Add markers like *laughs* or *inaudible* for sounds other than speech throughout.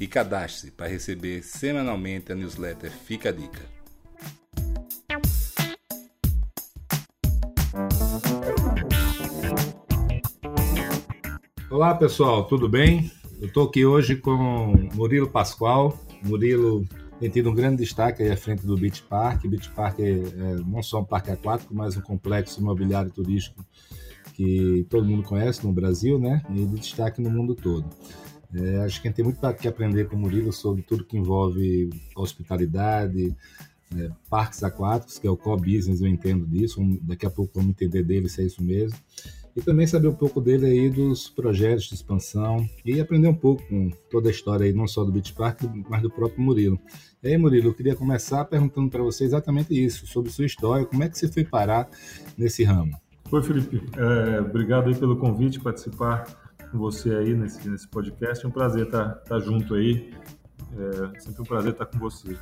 e cadastre-se para receber semanalmente a newsletter Fica a Dica. Olá pessoal, tudo bem? Eu estou aqui hoje com Murilo Pascoal. Murilo tem tido um grande destaque aí à frente do Beach Park. Beach Park é, é não só um parque aquático, mas um complexo imobiliário turístico que todo mundo conhece no Brasil, né? E de destaque no mundo todo. É, acho que a gente tem muito que aprender com o Murilo sobre tudo que envolve hospitalidade, é, parques aquáticos, que é o core business, eu entendo disso. Daqui a pouco vamos entender dele se é isso mesmo. E também saber um pouco dele aí dos projetos de expansão e aprender um pouco com toda a história aí, não só do Beach Park, mas do próprio Murilo. E aí, Murilo, eu queria começar perguntando para você exatamente isso, sobre sua história, como é que você foi parar nesse ramo? Oi, Felipe. É, obrigado aí pelo convite, participar com você aí nesse, nesse podcast. É um prazer estar, estar junto aí. É sempre um prazer estar com você.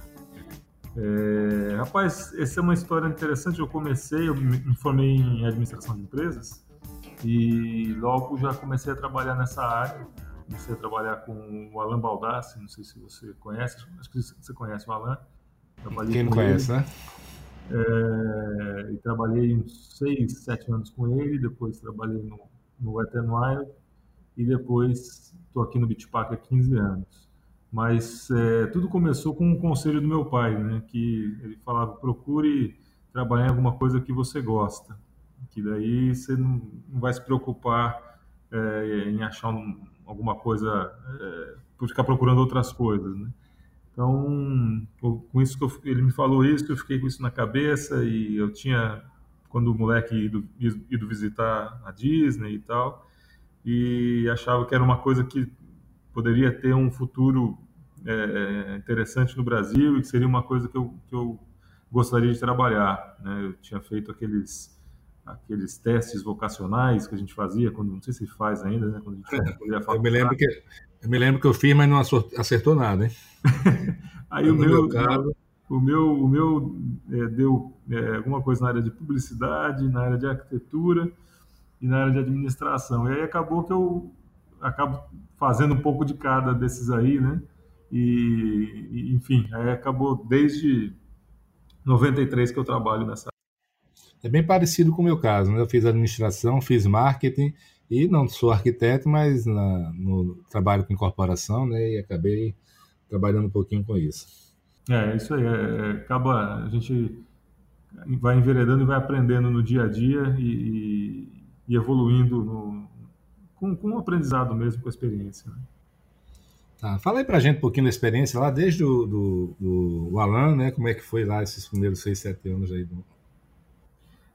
É, rapaz, essa é uma história interessante. Eu comecei, eu me formei em administração de empresas e logo já comecei a trabalhar nessa área. Comecei a trabalhar com o Alan Baldassi, não sei se você conhece, acho que você conhece o Alan. Trabalhei Quem não conhece, ele. né? É, e trabalhei uns seis, sete anos com ele, depois trabalhei no, no Wet n Wild e depois estou aqui no Park há 15 anos. Mas é, tudo começou com um conselho do meu pai, né? Que ele falava: procure trabalhar em alguma coisa que você gosta, que daí você não, não vai se preocupar é, em achar um, alguma coisa, é, por ficar procurando outras coisas, né? Então, com isso que eu, ele me falou isso, eu fiquei com isso na cabeça e eu tinha, quando o moleque ido, ido visitar a Disney e tal, e achava que era uma coisa que poderia ter um futuro é, interessante no Brasil e que seria uma coisa que eu, que eu gostaria de trabalhar. Né? Eu tinha feito aqueles aqueles testes vocacionais que a gente fazia quando não sei se faz ainda, né? Quando a gente eu me lembro que eu me lembro que eu fiz, mas não acertou nada, hein? *laughs* Aí o meu, meu o meu, o meu é, deu é, alguma coisa na área de publicidade, na área de arquitetura e na área de administração. E aí acabou que eu acabo fazendo um pouco de cada desses aí, né? E, e enfim, aí acabou desde 93 que eu trabalho nessa. É bem parecido com o meu caso, né? Eu fiz administração, fiz marketing e não sou arquiteto, mas na, no trabalho com incorporação, né? E acabei trabalhando um pouquinho com isso. É, isso aí. É, é acaba a gente vai enveredando e vai aprendendo no dia a dia e, e evoluindo no, com, com um aprendizado mesmo, com a experiência. Né? Tá, fala aí pra gente um pouquinho da experiência lá, desde o do, do, do Alan, né? Como é que foi lá esses primeiros seis, sete anos aí? Do...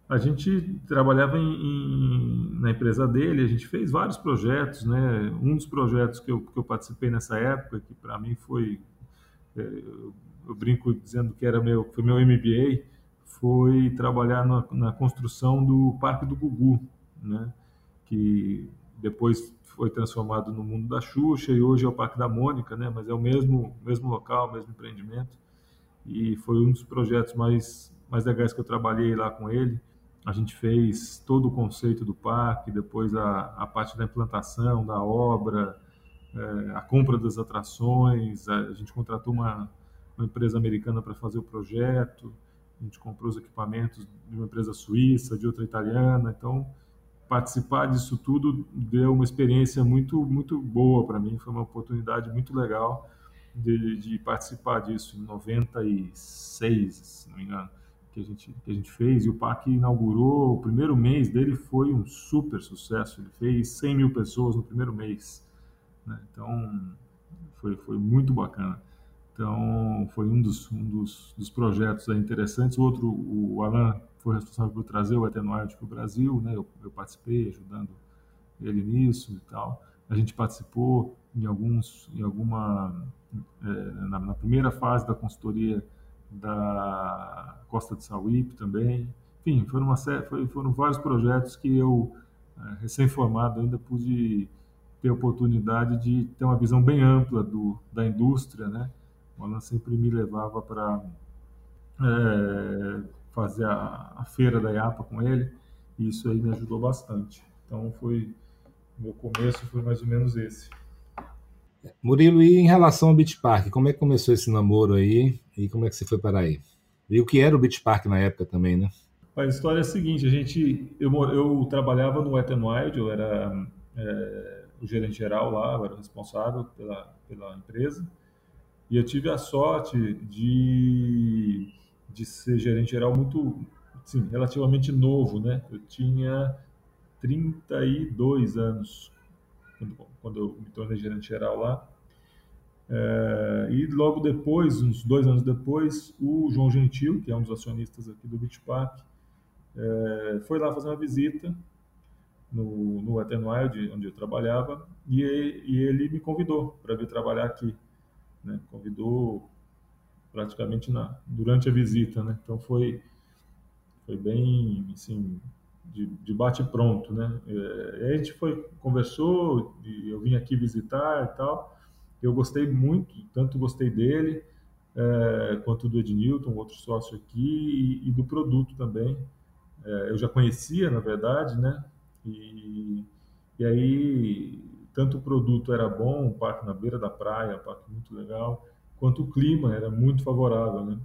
A gente trabalhava em, em, na empresa dele, a gente fez vários projetos, né? Um dos projetos que eu, que eu participei nessa época, que para mim foi, é, eu brinco dizendo que era meu, foi meu MBA, foi trabalhar na, na construção do Parque do Gugu, né? que depois foi transformado no mundo da Xuxa e hoje é o Parque da Mônica, né? mas é o mesmo, mesmo local, mesmo empreendimento. E foi um dos projetos mais, mais legais que eu trabalhei lá com ele. A gente fez todo o conceito do parque, depois a, a parte da implantação, da obra, é, a compra das atrações. A, a gente contratou uma, uma empresa americana para fazer o projeto a gente comprou os equipamentos de uma empresa suíça, de outra italiana, então participar disso tudo deu uma experiência muito muito boa para mim, foi uma oportunidade muito legal de, de, participar disso em 96, se não me engano, que a gente que a gente fez e o parque inaugurou, o primeiro mês dele foi um super sucesso, ele fez 100 mil pessoas no primeiro mês, né? então foi foi muito bacana. Então, foi um dos, um dos, dos projetos interessantes. O outro, o Alan foi responsável por trazer o Etenoide para o Brasil, né? Eu, eu, participei ajudando ele nisso e tal. A gente participou em alguns, em alguma, é, na, na, primeira fase da consultoria da Costa de Sauípe também. Enfim, foram, uma série, foram vários projetos que eu, é, recém-formado, ainda pude ter a oportunidade de ter uma visão bem ampla do, da indústria, né? O Alan sempre me levava para é, fazer a, a, feira da IAPA com ele, e isso aí me ajudou bastante. Então, foi meu começo foi mais ou menos esse. Murilo, e em relação ao Beach Park, como é que começou esse namoro aí e como é que você foi para aí? E o que era o Beach Park na época também, né? A história é a seguinte, a gente, eu, eu trabalhava no Wet n Wild, eu era é, o gerente geral lá, eu era responsável pela, pela empresa, e eu tive a sorte de, de ser gerente geral muito, sim, relativamente novo, né? Eu tinha 32 anos quando, quando eu me tornei gerente geral lá. É, e logo depois, uns dois anos depois, o João Gentil, que é um dos acionistas aqui do Park, é, foi lá fazer uma visita no, no Wet n Wild, onde eu trabalhava, e, e ele me convidou para vir trabalhar aqui né? Convidou praticamente na, durante a visita, né? Então foi foi bem assim de, de bate pronto, né? É, a gente foi conversou eu vim aqui visitar e tal. Eu gostei muito, tanto gostei dele é, quanto do Ednilton, outro sócio aqui, e, e do produto também. É, eu já conhecia, na verdade, né? E, e aí tanto o produto era bom, o parque na beira da praia, um parque muito legal, quanto o clima era muito favorável, né?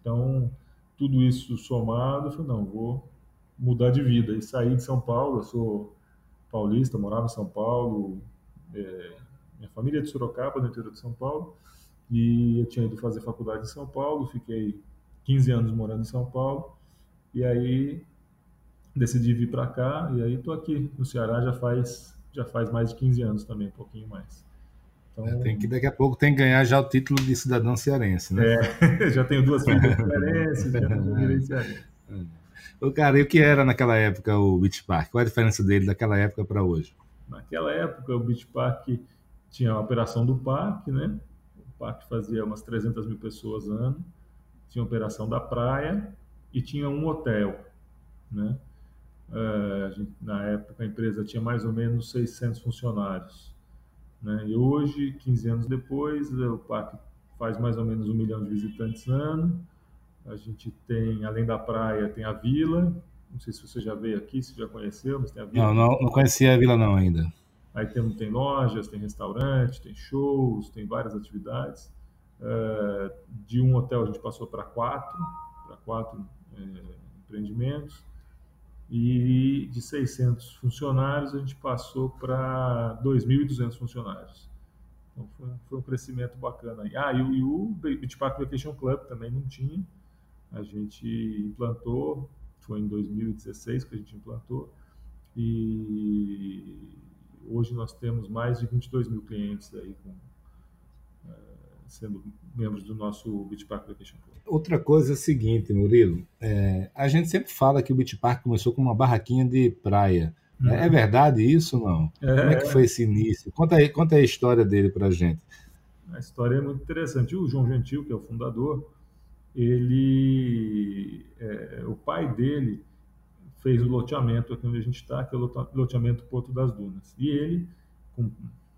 Então, tudo isso somado, eu falei, não, vou mudar de vida. E saí de São Paulo, eu sou paulista, morava em São Paulo, é, minha família é de Sorocaba, no interior de São Paulo, e eu tinha ido fazer faculdade em São Paulo, fiquei 15 anos morando em São Paulo, e aí decidi vir para cá, e aí estou aqui no Ceará já faz já faz mais de 15 anos também, um pouquinho mais. Então, é, tem que, daqui a pouco tem que ganhar já o título de cidadão cearense, né? É, *laughs* já tenho duas filhas *laughs* cearenses, já tenho cearense. O cara, e o que era naquela época o Beach Park? Qual é a diferença dele daquela época para hoje? Naquela época, o Beach Park tinha a operação do parque, né? O parque fazia umas 300 mil pessoas ano, tinha a operação da praia e tinha um hotel, né? Uh, gente, na época a empresa tinha mais ou menos 600 funcionários. Né? E hoje, 15 anos depois, o parque faz mais ou menos um milhão de visitantes ano. A gente tem, além da praia, tem a vila. Não sei se você já veio aqui, se já conheceu, mas tem a vila. Não, não, não conhecia a vila não ainda. Aí tem, tem lojas, tem restaurante, tem shows, tem várias atividades. Uh, de um hotel a gente passou para quatro, para quatro é, empreendimentos e de 600 funcionários a gente passou para 2.200 funcionários. Então foi, foi, um crescimento bacana. Aí. Ah, e, e o Park Vacation Club também não tinha. A gente implantou, foi em 2016 que a gente implantou, e hoje nós temos mais de 22 mil clientes aí com, é, sendo membros do nosso Park Vacation Club. Outra coisa é a seguinte, Murilo, é, a gente sempre fala que o Beach Park começou com uma barraquinha de praia. Uhum. É verdade isso ou não? É. Como é que foi esse início? Conta aí, conta aí a história dele para a gente. A história é muito interessante. O João Gentil, que é o fundador, ele, é, o pai dele fez o loteamento aqui onde a gente está, que é o loteamento Porto das Dunas. E ele, com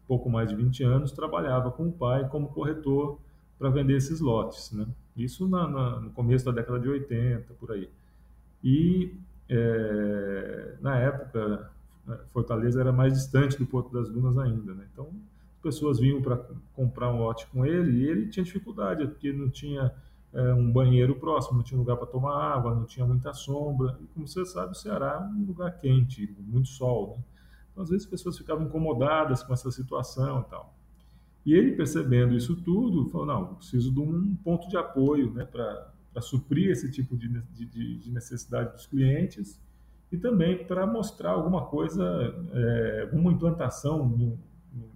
pouco mais de 20 anos, trabalhava com o pai como corretor para vender esses lotes, né? Isso na, na, no começo da década de 80, por aí. E, é, na época, Fortaleza era mais distante do Porto das Dunas ainda, né? Então, as pessoas vinham para comprar um lote com ele e ele tinha dificuldade, porque não tinha é, um banheiro próximo, não tinha lugar para tomar água, não tinha muita sombra. E como você sabe, o Ceará é um lugar quente, muito sol. Né? Então, às vezes, as pessoas ficavam incomodadas com essa situação e tal. E ele, percebendo isso tudo, falou: não, preciso de um ponto de apoio né, para suprir esse tipo de, de, de, necessidade dos clientes e também para mostrar alguma coisa, é, alguma implantação no,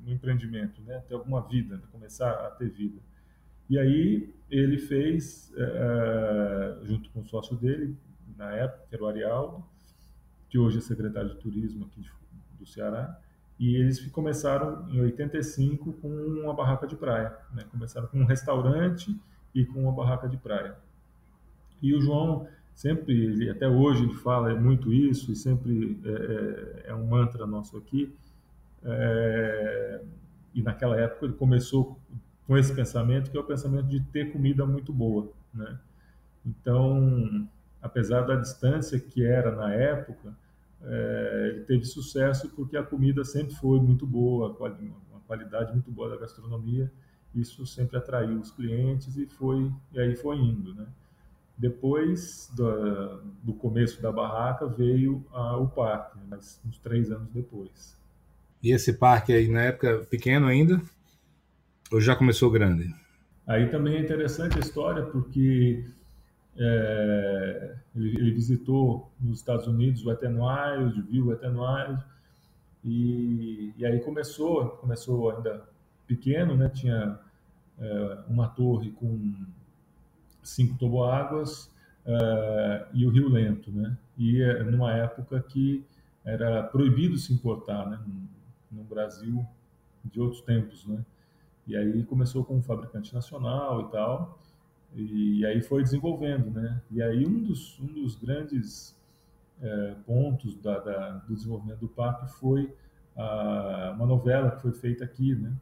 no, empreendimento, né, ter alguma vida, né, começar a ter vida. E aí ele fez, é, junto com o sócio dele, na época, que era o Arialdo, que hoje é secretário de turismo aqui do Ceará, e eles começaram em 85 com uma barraca de praia. Né? Começaram com um restaurante e com uma barraca de praia. E o João sempre, ele, até hoje ele fala muito isso e sempre é, é, é um mantra nosso aqui. É, e naquela época ele começou com esse pensamento que é o pensamento de ter comida muito boa, né? Então, apesar da distância que era na época, é, ele teve sucesso porque a comida sempre foi muito boa, uma qualidade muito boa da gastronomia. Isso sempre atraiu os clientes e foi e aí foi indo, né? Depois do, do começo da barraca veio a, o parque, mas uns três anos depois. E esse parque aí na época pequeno ainda? Ou já começou grande? Aí também é interessante a história, porque é, ele, ele, visitou nos Estados Unidos o Wild, viu o Wild, e, e, aí começou, começou ainda pequeno, né? tinha é, uma torre com cinco toboáguas é, e o Rio Lento, né? e é, numa época que era proibido se importar né? no, no Brasil de outros tempos, né? E aí começou com um fabricante nacional e tal, e aí foi desenvolvendo, né? E aí um dos, um dos grandes é, pontos da, da, do desenvolvimento do parque foi a, uma novela que foi feita aqui, né?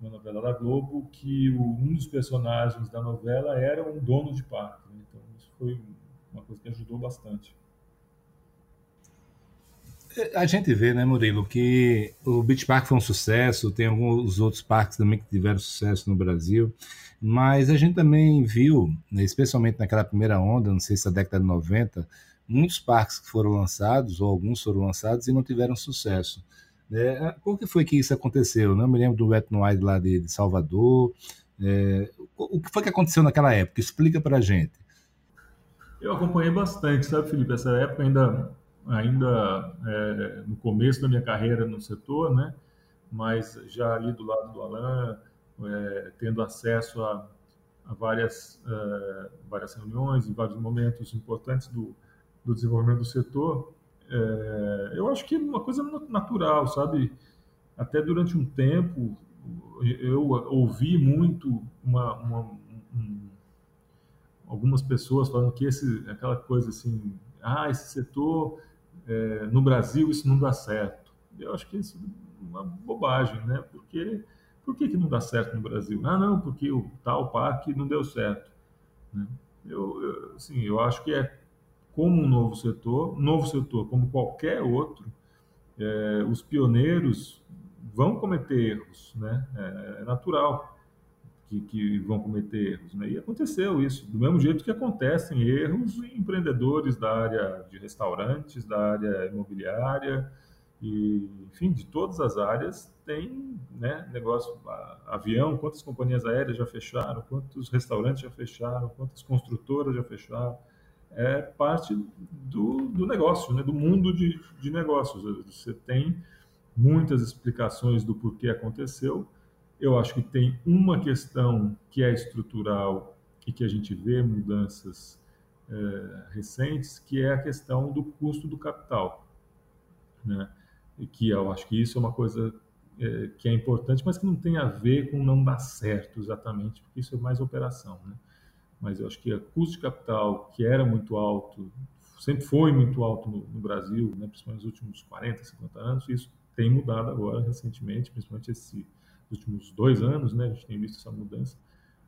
Uma novela da Globo que o, um dos personagens da novela era um dono de parque. Né? Então isso foi uma coisa que ajudou bastante. A gente vê, né, Murilo, que o Beach Park foi um sucesso, tem alguns outros parques também que tiveram sucesso no Brasil, mas a gente também viu, né, especialmente naquela primeira onda, não sei se a década de 90, muitos parques que foram lançados, ou alguns foram lançados e não tiveram sucesso. É, por que foi que isso aconteceu? Não me lembro do Wet Wild lá de, de Salvador. É, o que foi que aconteceu naquela época? Explica para a gente. Eu acompanhei bastante, sabe, Felipe? Essa época ainda ainda é, no começo da minha carreira no setor, né? Mas já ali do lado do Alain, é, tendo acesso a, a várias, é, várias reuniões e vários momentos importantes do, do desenvolvimento do setor, é, eu acho que é uma coisa natural, sabe? Até durante um tempo eu ouvi muito uma, uma um, algumas pessoas falando que esse, aquela coisa assim, ah, esse setor é, no Brasil isso não dá certo. Eu acho que isso é uma bobagem, né? Porque por que, que não dá certo no Brasil? Ah, não, porque o tal parque não deu certo. Né? Eu, eu, assim, eu acho que é como um novo setor, novo setor como qualquer outro, é, os pioneiros vão cometer erros, né? É, é natural que, que vão cometer erros. Né? E aconteceu isso, do mesmo jeito que acontecem erros em empreendedores da área de restaurantes, da área imobiliária, e, enfim, de todas as áreas tem né, negócio, avião, quantas companhias aéreas já fecharam, quantos restaurantes já fecharam, quantas construtoras já fecharam. É parte do, do negócio, né, do mundo de, de negócios. Você tem muitas explicações do porquê aconteceu, eu acho que tem uma questão que é estrutural e que a gente vê mudanças é, recentes, que é a questão do custo do capital, né? E que eu acho que isso é uma coisa é, que é importante, mas que não tem a ver com não dar certo exatamente, porque isso é mais operação, né? Mas eu acho que o custo de capital, que era muito alto, sempre foi muito alto no, no Brasil, né? principalmente nos últimos 40, 50 anos, isso tem mudado agora recentemente, principalmente esse nos últimos dois anos, né? A gente tem visto essa mudança,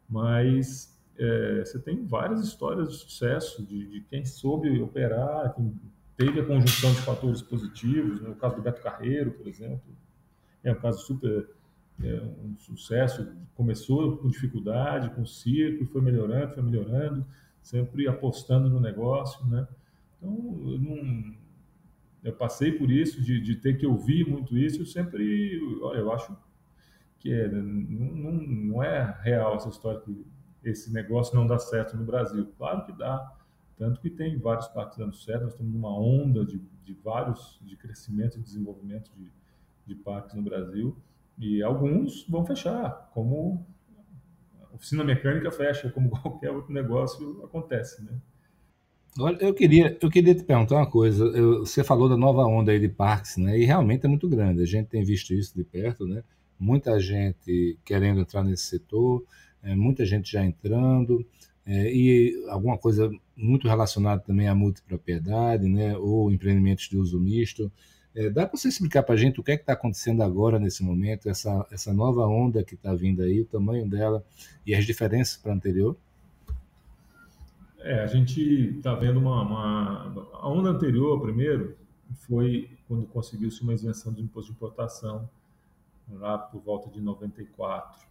mas é, você tem várias histórias de sucesso de, de, quem soube operar, quem teve a conjunção de fatores positivos, né? o caso do Beto Carreiro, por exemplo, é um caso super é um sucesso. Começou com dificuldade, com circo, foi melhorando, foi melhorando, sempre apostando no negócio, né? Então, eu, não, eu passei por isso, de, de, ter que ouvir muito isso, eu sempre, olha, eu acho que não, não é real essa história que esse negócio não dá certo no Brasil. Claro que dá, tanto que tem vários parques dando certo, nós estamos numa onda de, de vários, de crescimento e desenvolvimento de, de parques no Brasil, e alguns vão fechar, como oficina mecânica fecha, como *laughs* qualquer outro negócio acontece, né? Olha, eu queria, eu queria te perguntar uma coisa. Eu, você falou da nova onda aí de parques, né? E realmente é muito grande. A gente tem visto isso de perto, né? Muita gente querendo entrar nesse setor, é, muita gente já entrando, é, e alguma coisa muito relacionada também à multipropriedade, né? Ou empreendimentos de uso misto. É, dá para você explicar para a gente o que é está acontecendo agora nesse momento, essa, essa nova onda que está vindo aí, o tamanho dela e as diferenças para a anterior? É, a gente está vendo uma, uma, A onda anterior, primeiro, foi quando conseguiu-se uma isenção do imposto de importação, lá por volta de 94.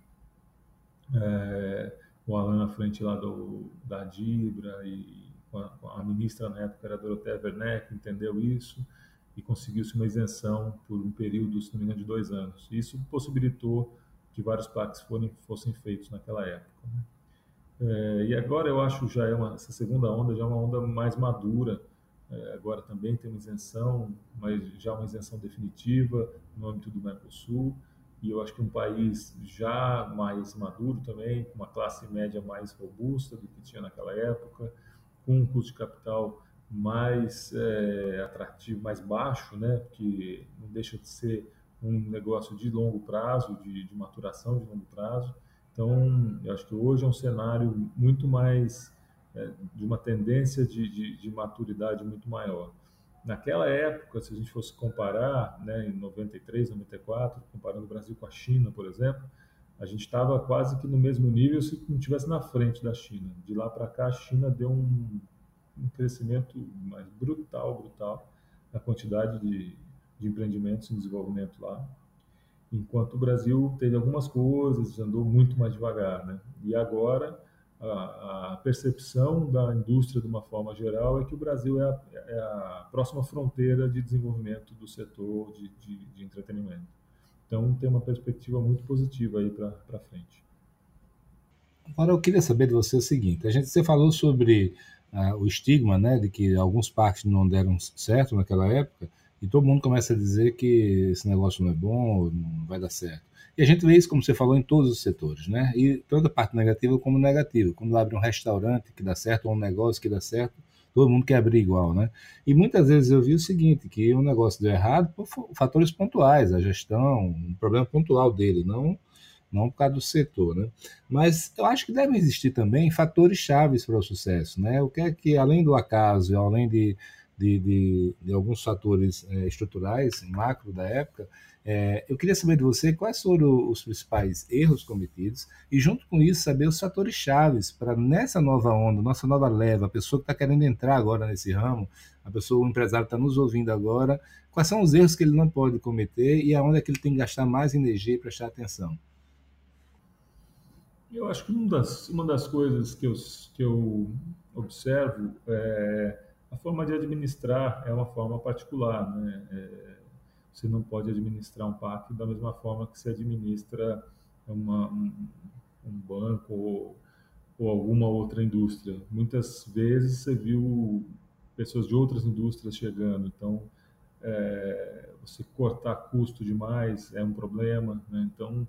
É, o Alan à frente lá do, da Dibra e a, a ministra na época era Dorothea Werneck, entendeu isso e conseguiu-se uma isenção por um período, se não me engano, de dois anos. Isso possibilitou que vários parques fossem feitos naquela época. Né? É, e agora eu acho já é uma, essa segunda onda já é uma onda mais madura. É, agora também tem uma isenção, mas já uma isenção definitiva no âmbito do Mercosul. E eu acho que um país já mais maduro também, com uma classe média mais robusta do que tinha naquela época, com um custo de capital mais é, atrativo, mais baixo, né? Porque não deixa de ser um negócio de longo prazo, de, de maturação de longo prazo. Então, eu acho que hoje é um cenário muito mais é, de uma tendência de, de, de, maturidade muito maior. Naquela época, se a gente fosse comparar, né, em 93, 94, comparando o Brasil com a China, por exemplo, a gente estava quase que no mesmo nível se não estivesse na frente da China. De lá para cá, a China deu um um crescimento mais brutal, brutal, na quantidade de, de empreendimentos em desenvolvimento lá. Enquanto o Brasil teve algumas coisas, andou muito mais devagar, né? E agora a, percepção da indústria de uma forma geral é que o Brasil é a, é a próxima fronteira de desenvolvimento do setor de, de, de entretenimento. Então tem uma perspectiva muito positiva aí para frente. Agora eu queria saber de você o seguinte: a gente você falou sobre ah, o estigma né, de que alguns parques não deram certo naquela época, e todo mundo começa a dizer que esse negócio não é bom, não vai dar certo. E a gente vê isso, como você falou, em todos os setores, né? E toda parte negativa como negativa. Quando abre um restaurante que dá certo, ou um negócio que dá certo, todo mundo quer abrir igual, né? E muitas vezes eu vi o seguinte, que um negócio deu errado por fatores pontuais, a gestão, um problema pontual dele, não não por causa do setor, né? Mas eu acho que devem existir também fatores chaves para o sucesso, né? O que é que, além do acaso, além de, de, de, de alguns fatores é, estruturais, macro da época, é, eu queria saber de você quais foram os principais erros cometidos e, junto com isso, saber os fatores chaves para nessa nova onda, nossa nova leva, a pessoa que está querendo entrar agora nesse ramo, a pessoa, o empresário está nos ouvindo agora, quais são os erros que ele não pode cometer e aonde é que ele tem que gastar mais energia e prestar atenção. Eu acho que uma das, uma das coisas que eu, que eu observo é a forma de administrar é uma forma particular, né? É, você não pode administrar um parque da mesma forma que se administra uma, um, um banco ou, ou alguma outra indústria. Muitas vezes você viu pessoas de outras indústrias chegando, então é, você cortar custo demais é um problema, né? Então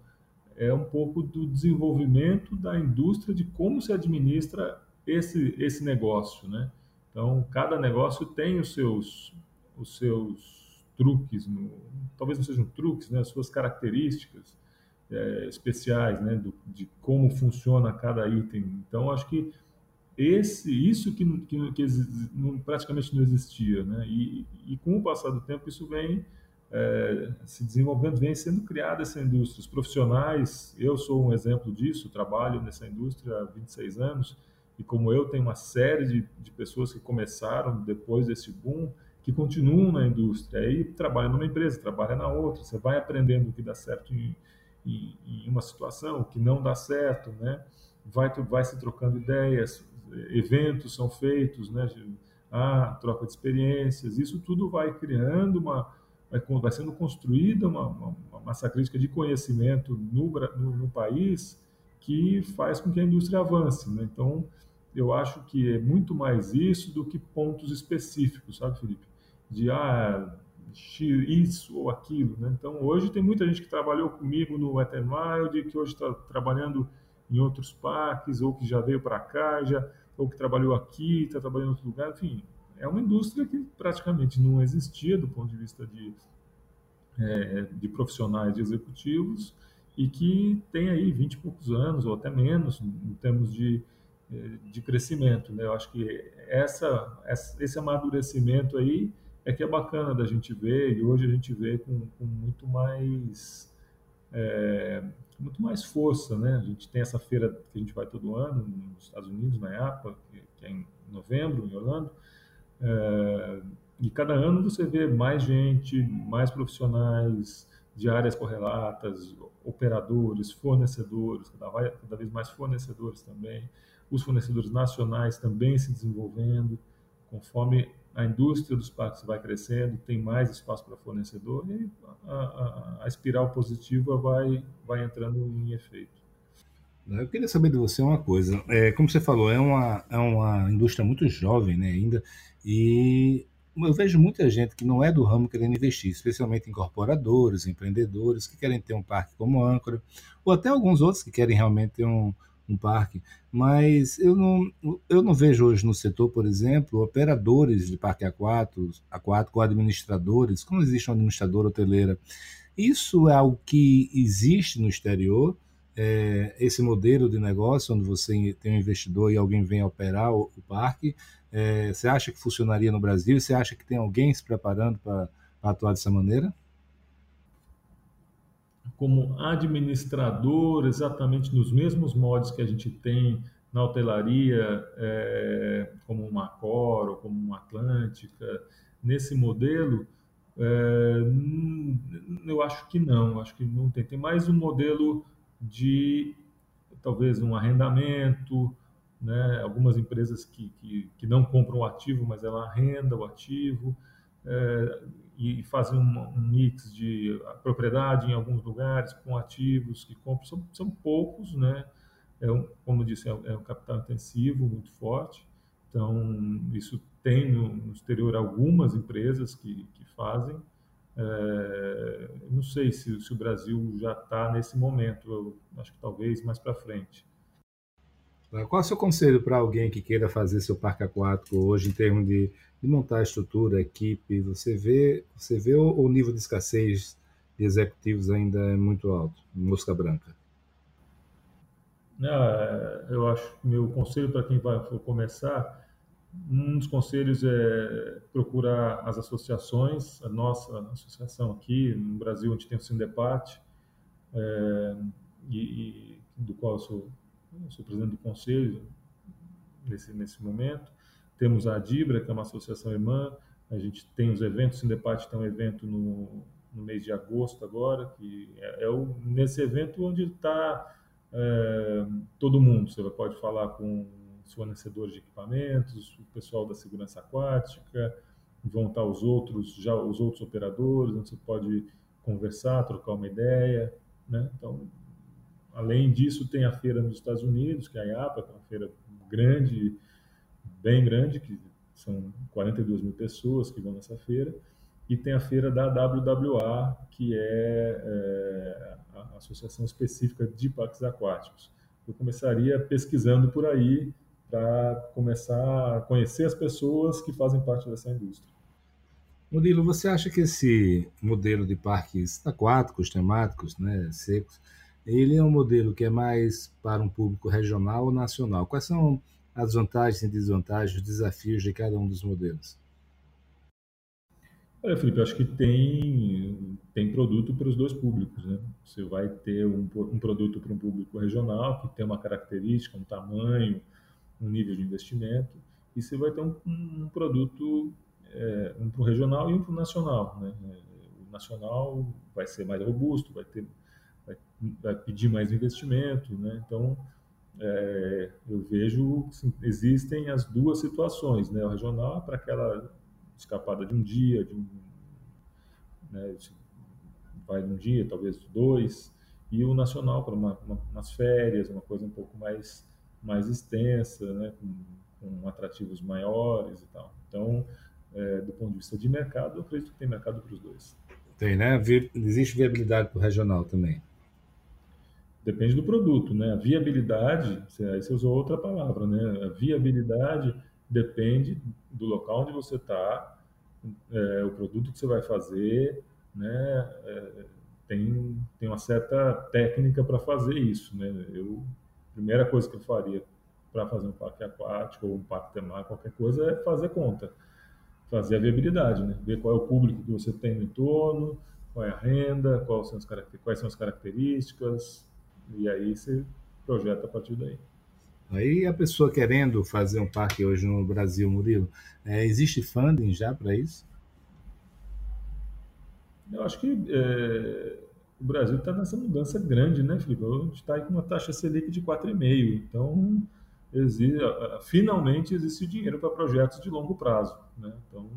é um pouco do desenvolvimento da indústria de como se administra esse, esse negócio, né? Então, cada negócio tem os seus, os seus truques, no, talvez não sejam truques, né? As suas características é, especiais, né? Do, de como funciona cada item. Então, acho que esse, isso que, que, que praticamente não existia, né? E, e com o passar do tempo isso vem é, se desenvolvendo, vem sendo criada essa indústria. Os profissionais, eu sou um exemplo disso, trabalho nessa indústria há 26 anos, e como eu, tem uma série de, de pessoas que começaram depois desse boom, que continuam na indústria, aí trabalham numa empresa, trabalham na outra, você vai aprendendo o que dá certo em, em, em uma situação que não dá certo, né? Vai, vai se trocando ideias, eventos são feitos, né? Ah, troca de experiências, isso tudo vai criando uma, vai, vai sendo construída uma, uma, uma, massa crítica de conhecimento no, no, no, país que faz com que a indústria avance, né? Então, eu acho que é muito mais isso do que pontos específicos, sabe, Felipe? De, ah, isso ou aquilo, né? Então, hoje tem muita gente que trabalhou comigo no Ethermild, que hoje está trabalhando em outros parques, ou que já veio para cá, já, ou que trabalhou aqui, está trabalhando em outro lugar, enfim. É uma indústria que praticamente não existia do ponto de vista de, é, de profissionais, de executivos, e que tem aí 20 e poucos anos, ou até menos, em termos de, de crescimento. Né? Eu acho que essa, esse amadurecimento aí é que é bacana da gente ver, e hoje a gente vê com, com muito mais é, muito mais força, né? A gente tem essa feira que a gente vai todo ano nos Estados Unidos, na IAPA, que é em novembro, em Orlando, é, e cada ano você vê mais gente, mais profissionais de áreas correlatas, operadores, fornecedores, cada, cada vez mais fornecedores também, os fornecedores nacionais também se desenvolvendo, conforme a indústria dos parques vai crescendo, tem mais espaço para fornecedor e a, a, a, espiral positiva vai, vai entrando em efeito. Eu queria saber de você uma coisa. É, como você falou, é uma, é uma indústria muito jovem né, ainda, e eu vejo muita gente que não é do ramo querendo investir, especialmente incorporadores, empreendedores que querem ter um parque como âncora, ou até alguns outros que querem realmente ter um, um parque, mas eu não, eu não vejo hoje no setor, por exemplo, operadores de parque aquático, aquático administradores, como existe um administrador hoteleira. Isso é algo que existe no exterior, é, esse modelo de negócio, onde você tem um investidor e alguém vem operar o, o parque, é, você acha que funcionaria no Brasil? Você acha que tem alguém se preparando para atuar dessa maneira? Como administrador, exatamente nos mesmos modos que a gente tem na hotelaria, é, como uma Cor ou como uma Atlântica, nesse modelo, é, eu acho que não, acho que não tem. Tem mais um modelo de talvez um arrendamento, né? algumas empresas que, que, que não compram o ativo, mas ela arrenda o ativo. É, e fazem um, um, mix de propriedade em alguns lugares com ativos que compram. São, são poucos, né? É um, como eu disse, é, é um capital intensivo muito forte. Então, isso tem no, no exterior algumas empresas que, que fazem. É, não sei se, se, o Brasil já está nesse momento, eu acho que talvez mais para frente. Qual é o seu conselho para alguém que queira fazer seu parque aquático hoje, em termos de de montar a estrutura, a equipe, você vê, você vê o, nível de escassez de executivos ainda é muito alto, mosca branca. Ah, eu acho que meu conselho para quem vai começar, um dos conselhos é procurar as associações, a nossa associação aqui no Brasil, gente tem o Sindepate, é, e, e, do qual eu sou, eu sou presidente do conselho nesse, nesse momento, temos a Dibra, que é uma associação irmã, a gente tem os eventos, o Sindepate tem um evento no, no mês de agosto agora, que é, é o, nesse evento onde está é, todo mundo. Você pode falar com os fornecedores de equipamentos, o pessoal da segurança aquática, vão estar os outros, já os outros operadores, onde você pode conversar, trocar uma ideia, né? Então, além disso, tem a feira nos Estados Unidos, que é a IAPA, que é uma feira grande, bem grande, que são 42 mil pessoas que vão nessa feira, e tem a feira da WWA, que é, é a associação específica de parques aquáticos. Eu começaria pesquisando por aí para começar a conhecer as pessoas que fazem parte dessa indústria. Murilo, você acha que esse modelo de parques aquáticos, temáticos, né, secos, ele é um modelo que é mais para um público regional ou nacional? Quais são as vantagens e desvantagens, os desafios de cada um dos modelos? Olha, Felipe, acho que tem, tem produto para os dois públicos. Né? Você vai ter um, um produto para um público regional, que tem uma característica, um tamanho, um nível de investimento, e você vai ter um, um produto é, um para o regional e um para o nacional. Né? O nacional vai ser mais robusto, vai ter vai, vai pedir mais investimento, né? Então, é, eu vejo que existem as duas situações, né? O regional é para aquela escapada de um dia, de um, né, vai num dia, talvez dois, e o nacional para uma, uma, umas férias, uma coisa um pouco mais mais extensa, né, com, com atrativos maiores e tal. Então, é, do ponto de vista de mercado, eu acredito que tem mercado para os dois. Tem, né? Existe viabilidade para o regional também. Depende do produto, né? A viabilidade, aí você usou outra palavra, né? A viabilidade depende do local onde você está, é, o produto que você vai fazer, né? É, tem, tem uma certa técnica para fazer isso, né? Eu, a primeira coisa que eu faria para fazer um parque aquático ou um parque temático, qualquer coisa, é fazer conta, fazer a viabilidade, né? Ver qual é o público que você tem no entorno, qual é a renda, quais são as, características, e aí você projeta a partir daí. Aí a pessoa querendo fazer um parque hoje no Brasil, Murilo, é, existe funding já para isso? Eu acho que é, o Brasil está nessa mudança grande, né, Felipe? A gente está com uma taxa Selic de 4,5%. Então, existe, finalmente existe dinheiro para projetos de longo prazo. Né? Então,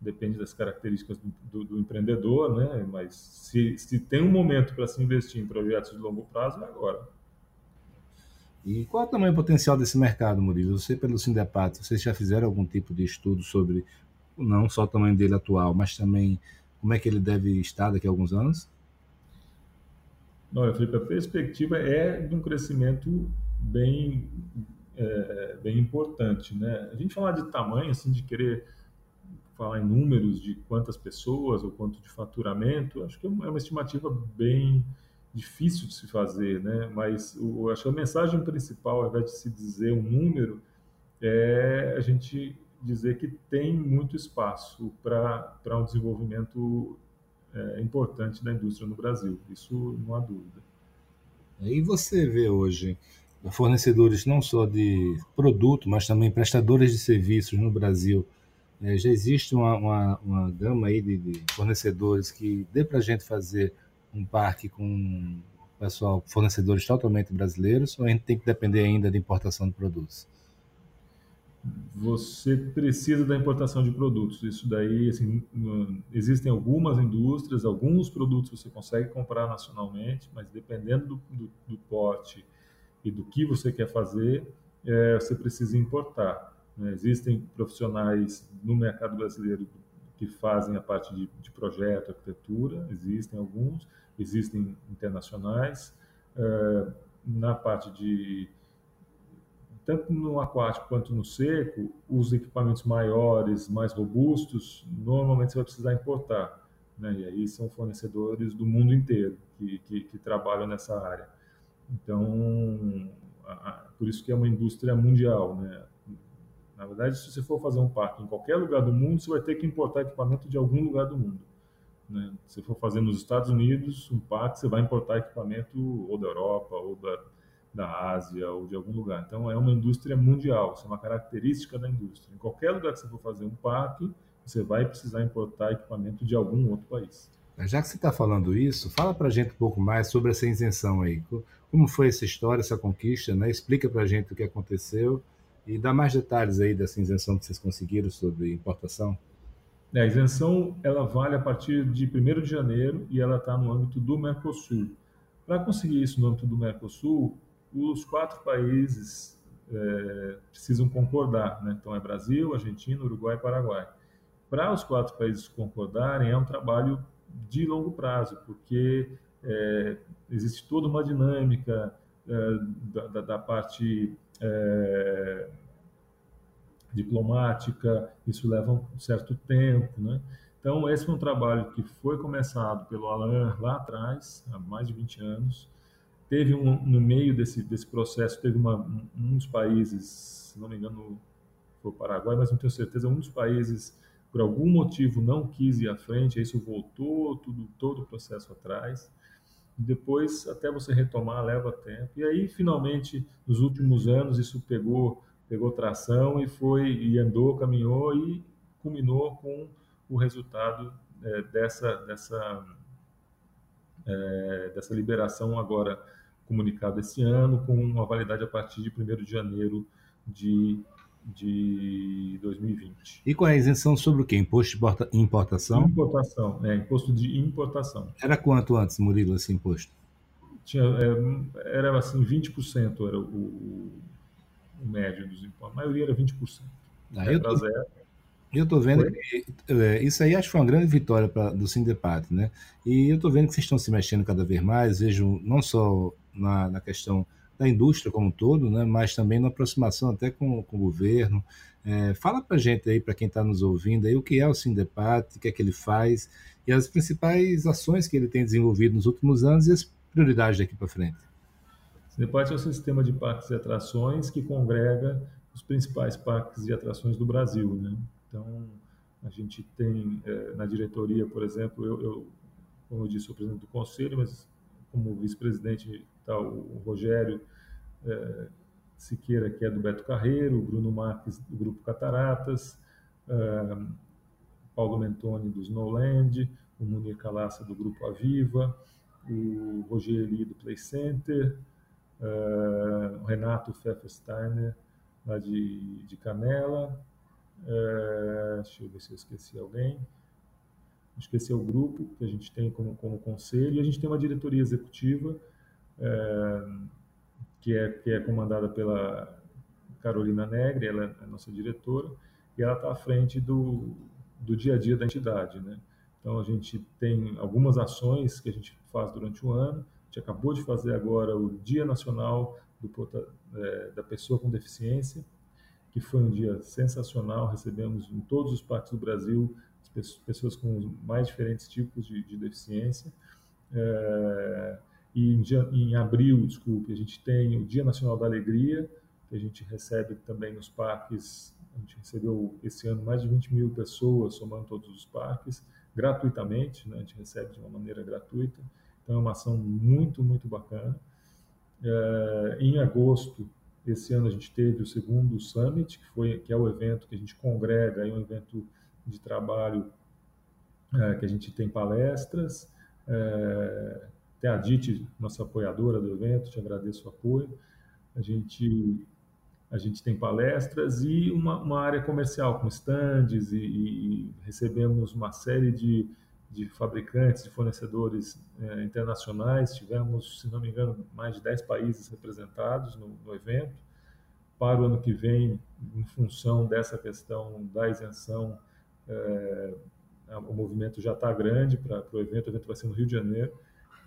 depende das características do, do, do empreendedor, né? Mas se, se tem um momento para se investir em projetos de longo prazo, é agora. E qual é o tamanho potencial desse mercado, Murilo? Você, pelo Sindepat, vocês já fizeram algum tipo de estudo sobre não só o tamanho dele atual, mas também como é que ele deve estar daqui a alguns anos? Olha, Felipe, a perspectiva é de um crescimento bem, é, bem importante. Né? A gente falar de tamanho, assim, de querer falar em números de quantas pessoas ou quanto de faturamento, acho que é uma estimativa bem difícil de se fazer, né? Mas acho que a mensagem principal, ao invés de se dizer um número, é a gente dizer que tem muito espaço para um desenvolvimento é, importante da indústria no Brasil. Isso não há dúvida. E você vê hoje fornecedores não só de produto, mas também prestadores de serviços no Brasil é, já existe uma, uma, uma gama aí de, de, fornecedores que dê para a gente fazer um parque com pessoal, fornecedores totalmente brasileiros, ou a gente tem que depender ainda de importação de produtos? Você precisa da importação de produtos. Isso daí, assim, existem algumas indústrias, alguns produtos você consegue comprar nacionalmente, mas dependendo do, do, do porte e do que você quer fazer, é, você precisa importar. Né? Existem profissionais no mercado brasileiro que fazem a parte de, de projeto, arquitetura, existem alguns, existem internacionais. Uh, na parte de tanto no aquático quanto no seco, os equipamentos maiores, mais robustos, normalmente você vai precisar importar. Né? E aí são fornecedores do mundo inteiro que, que, que trabalham nessa área. Então, a, a, por isso que é uma indústria mundial. Né? Na verdade, se você for fazer um parque em qualquer lugar do mundo, você vai ter que importar equipamento de algum lugar do mundo. Né? Se for fazer nos Estados Unidos, um parque, você vai importar equipamento ou da Europa, ou da, da Ásia, ou de algum lugar. Então, é uma indústria mundial, isso é uma característica da indústria. Em qualquer lugar que você for fazer um parque, você vai precisar importar equipamento de algum outro país. Já que você está falando isso, fala para a gente um pouco mais sobre essa isenção aí. Como foi essa história, essa conquista? Né? Explica para a gente o que aconteceu e dá mais detalhes aí dessa isenção que vocês conseguiram sobre importação. É, a isenção ela vale a partir de 1 de janeiro e ela está no âmbito do Mercosul. Para conseguir isso no âmbito do Mercosul, os quatro países é, precisam concordar. Né? Então é Brasil, Argentina, Uruguai e Paraguai. Para os quatro países concordarem, é um trabalho de longo prazo, porque é, existe toda uma dinâmica da, da, da parte é, diplomática, isso leva um certo tempo, né? Então, esse foi um trabalho que foi começado pelo Alain lá atrás, há mais de 20 anos. Teve um, no meio desse, desse processo, teve uma, um dos países, se não me engano, foi o Paraguai, mas não tenho certeza, um dos países, por algum motivo, não quis ir à frente, aí isso voltou tudo, todo o processo atrás depois até você retomar leva tempo. E aí finalmente nos últimos anos isso pegou pegou tração e foi e andou, caminhou e culminou com o resultado é, dessa dessa é, dessa liberação agora comunicada esse ano, com uma validade a partir de 1 de janeiro de, de 2020. E é a isenção sobre o quê? Imposto de importação? Importação, é, imposto de importação. Era quanto antes, Murilo, esse imposto? Tinha, é, era assim, 20% era o, o, o, médio dos impostos. A maioria era 20%. Ah, eu, tô, zero. eu tô vendo que é, isso aí acho que foi uma grande vitória pra, do Sindepat, né? E eu tô vendo que vocês estão se mexendo cada vez mais, vejo não só na, na questão da indústria como um todo, né, mas também na aproximação até com, com o governo. É, fala para gente aí, para quem está nos ouvindo, aí, o que é o Sindepat, o que é que ele faz e as principais ações que ele tem desenvolvido nos últimos anos e as prioridades daqui para frente. O Sindepat é um sistema de parques e atrações que congrega os principais parques e atrações do Brasil. Né? Então, a gente tem é, na diretoria, por exemplo, eu, eu, como eu disse, sou presidente do conselho, mas como vice-presidente está o Rogério é, Siqueira, que é do Beto Carreiro, o Bruno Marques, do Grupo Cataratas, é, Paulo Mentoni, do Snowland, o Munir Calaça, do Grupo Aviva, o Rogério do Play Center, é, o Renato Pfeffersteiner, lá de, de Canela, é, deixa eu ver se eu esqueci alguém, esqueci o grupo que a gente tem como, como conselho, e a gente tem uma diretoria executiva é, que, é, que é comandada pela Carolina Negre, ela é a nossa diretora, e ela está à frente do, do dia a dia da entidade. Né? Então, a gente tem algumas ações que a gente faz durante o ano, a gente acabou de fazer agora o Dia Nacional do, é, da Pessoa com Deficiência, que foi um dia sensacional, recebemos em todos os parques do Brasil pessoas com mais diferentes tipos de, de deficiência. É, e em, em, abril, desculpe, a gente tem o Dia Nacional da Alegria, que a gente recebe também nos parques. A gente recebeu esse ano mais de 20 mil pessoas, somando todos os parques, gratuitamente, né? a gente recebe de uma maneira gratuita. Então é uma ação muito, muito bacana. É, em agosto, esse ano a gente teve o segundo Summit, que, foi, que é o evento que a gente congrega, é um evento de trabalho é, que a gente tem palestras. É, tem a DIT, nossa apoiadora do evento, te agradeço o apoio. A gente, a gente tem palestras e uma, uma área comercial com stands e, e, recebemos uma série de, de fabricantes, de fornecedores é, internacionais. Tivemos, se não me engano, mais de 10 países representados no, no evento. Para o ano que vem, em função dessa questão da isenção é, o movimento já está grande para o evento. O evento vai ser no Rio de Janeiro,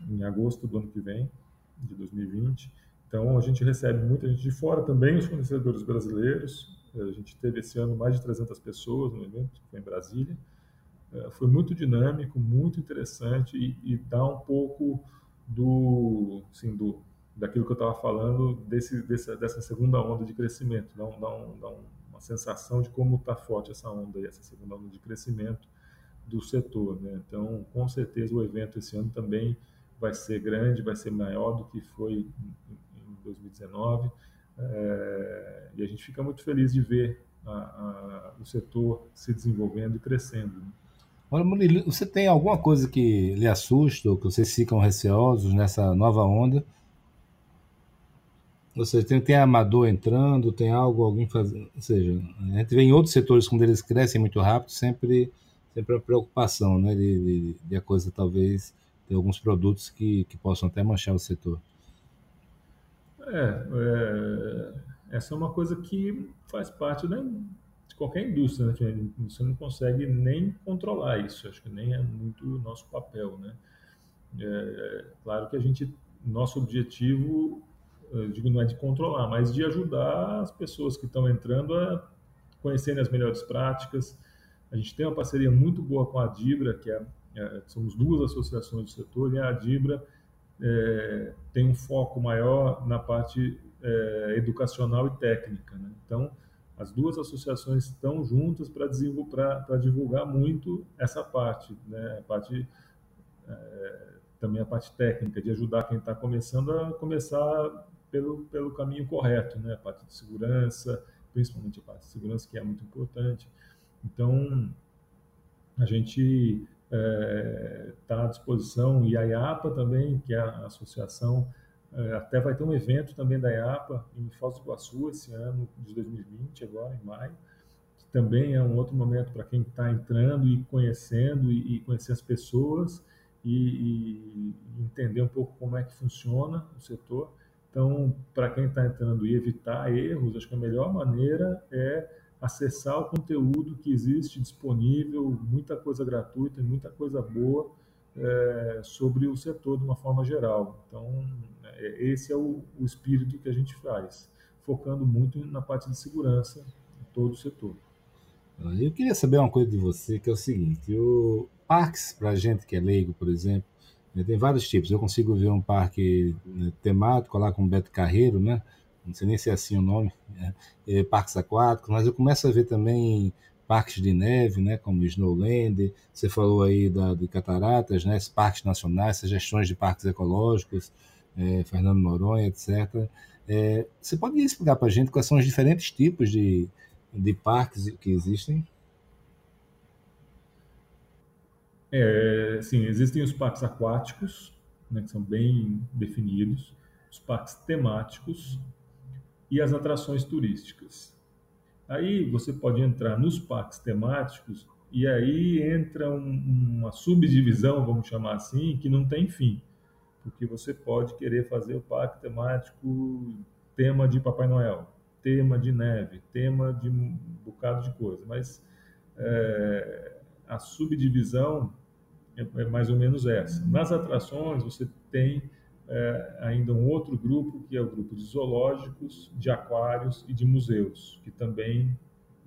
em agosto do ano que vem, de 2020. Então, a gente recebe muita gente de fora também, os fornecedores brasileiros. A gente teve esse ano mais de 300 pessoas no evento, que foi em Brasília. É, foi muito dinâmico, muito interessante e, e dá um pouco do, assim, do daquilo que eu estava falando, desse, dessa, dessa segunda onda de crescimento. Dá, um, dá, um, dá uma sensação de como está forte essa onda, essa segunda onda de crescimento do setor. Né? Então, com certeza, o evento esse ano também vai ser grande, vai ser maior do que foi em 2019. É, e a gente fica muito feliz de ver a, a, o setor se desenvolvendo e crescendo. Né? Olha, Murilo, você tem alguma coisa que lhe assusta ou que vocês ficam receosos nessa nova onda? Ou seja, tem, tem amador entrando, tem algo, alguém fazendo. Ou seja, a gente vê em outros setores, quando eles crescem muito rápido, sempre, sempre a preocupação, né? De, de, de a coisa talvez ter alguns produtos que, que possam até manchar o setor. É, é, essa é uma coisa que faz parte né, de qualquer indústria, né? Você não consegue nem controlar isso, acho que nem é muito o nosso papel, né? É, claro que a gente, nosso objetivo digo não é de controlar, mas de ajudar as pessoas que estão entrando a conhecerem as melhores práticas. A gente tem uma parceria muito boa com a Dibra, que é, é somos duas associações do setor, e a Dibra é, tem um foco maior na parte é, educacional e técnica. Né? Então, as duas associações estão juntas para divulgar muito essa parte, né? a parte é, também a parte técnica, de ajudar quem está começando a começar pelo, pelo caminho correto, né? A parte de segurança, principalmente a parte de segurança, que é muito importante. Então, a gente está à disposição, e a IAPA também, que é a associação, é, até vai ter um evento também da IAPA em Foz do Iguaçu esse ano de 2020, agora em maio, que também é um outro momento para quem está entrando e conhecendo e, e conhecer as pessoas e, e, entender um pouco como é que funciona o setor. Então, para quem está entrando e evitar erros, acho que a melhor maneira é acessar o conteúdo que existe disponível, muita coisa gratuita e muita coisa boa é, sobre o setor de uma forma geral. Então, é, esse é o, o, espírito que a gente faz, focando muito na parte de segurança em todo o setor. Eu queria saber uma coisa de você, que é o seguinte, o parques, para gente que é leigo, por exemplo, né, tem vários tipos. Eu consigo ver um parque né, temático lá com Beto Carreiro, né? Não sei nem se é assim o nome, né? é, parques aquáticos, mas eu começo a ver também parques de neve, né, como Snowland, você falou aí da, de cataratas, né, parques nacionais, sugestões de parques ecológicos, é, Fernando Noronha, etc. É, você pode explicar para a gente quais são os diferentes tipos de, de parques que existem? É, sim, existem os parques aquáticos, né, que são bem definidos, os parques temáticos, e as atrações turísticas. Aí você pode entrar nos parques temáticos e aí entra um, uma subdivisão, vamos chamar assim, que não tem fim, porque você pode querer fazer o parque temático tema de Papai Noel, tema de neve, tema de um bocado de coisa, mas é, a subdivisão é, é mais ou menos essa. Nas atrações você tem é, ainda um outro grupo, que é o grupo de zoológicos, de aquários e de museus, que também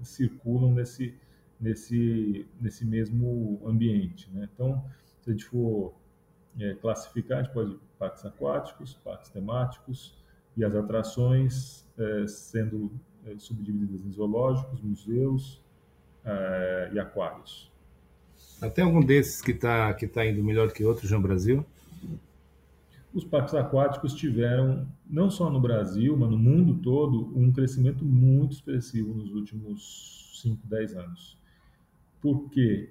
circulam nesse, nesse, nesse mesmo ambiente. Né? Então, se a gente for é, classificar, a gente pode parques aquáticos, parques temáticos e as atrações é, sendo é, subdivididas em zoológicos, museus é, e aquários. Tem algum desses que está que tá indo melhor que outros no Brasil? Os parques aquáticos tiveram, não só no Brasil, mas no mundo todo, um crescimento muito expressivo nos últimos 5, 10 anos. Por quê?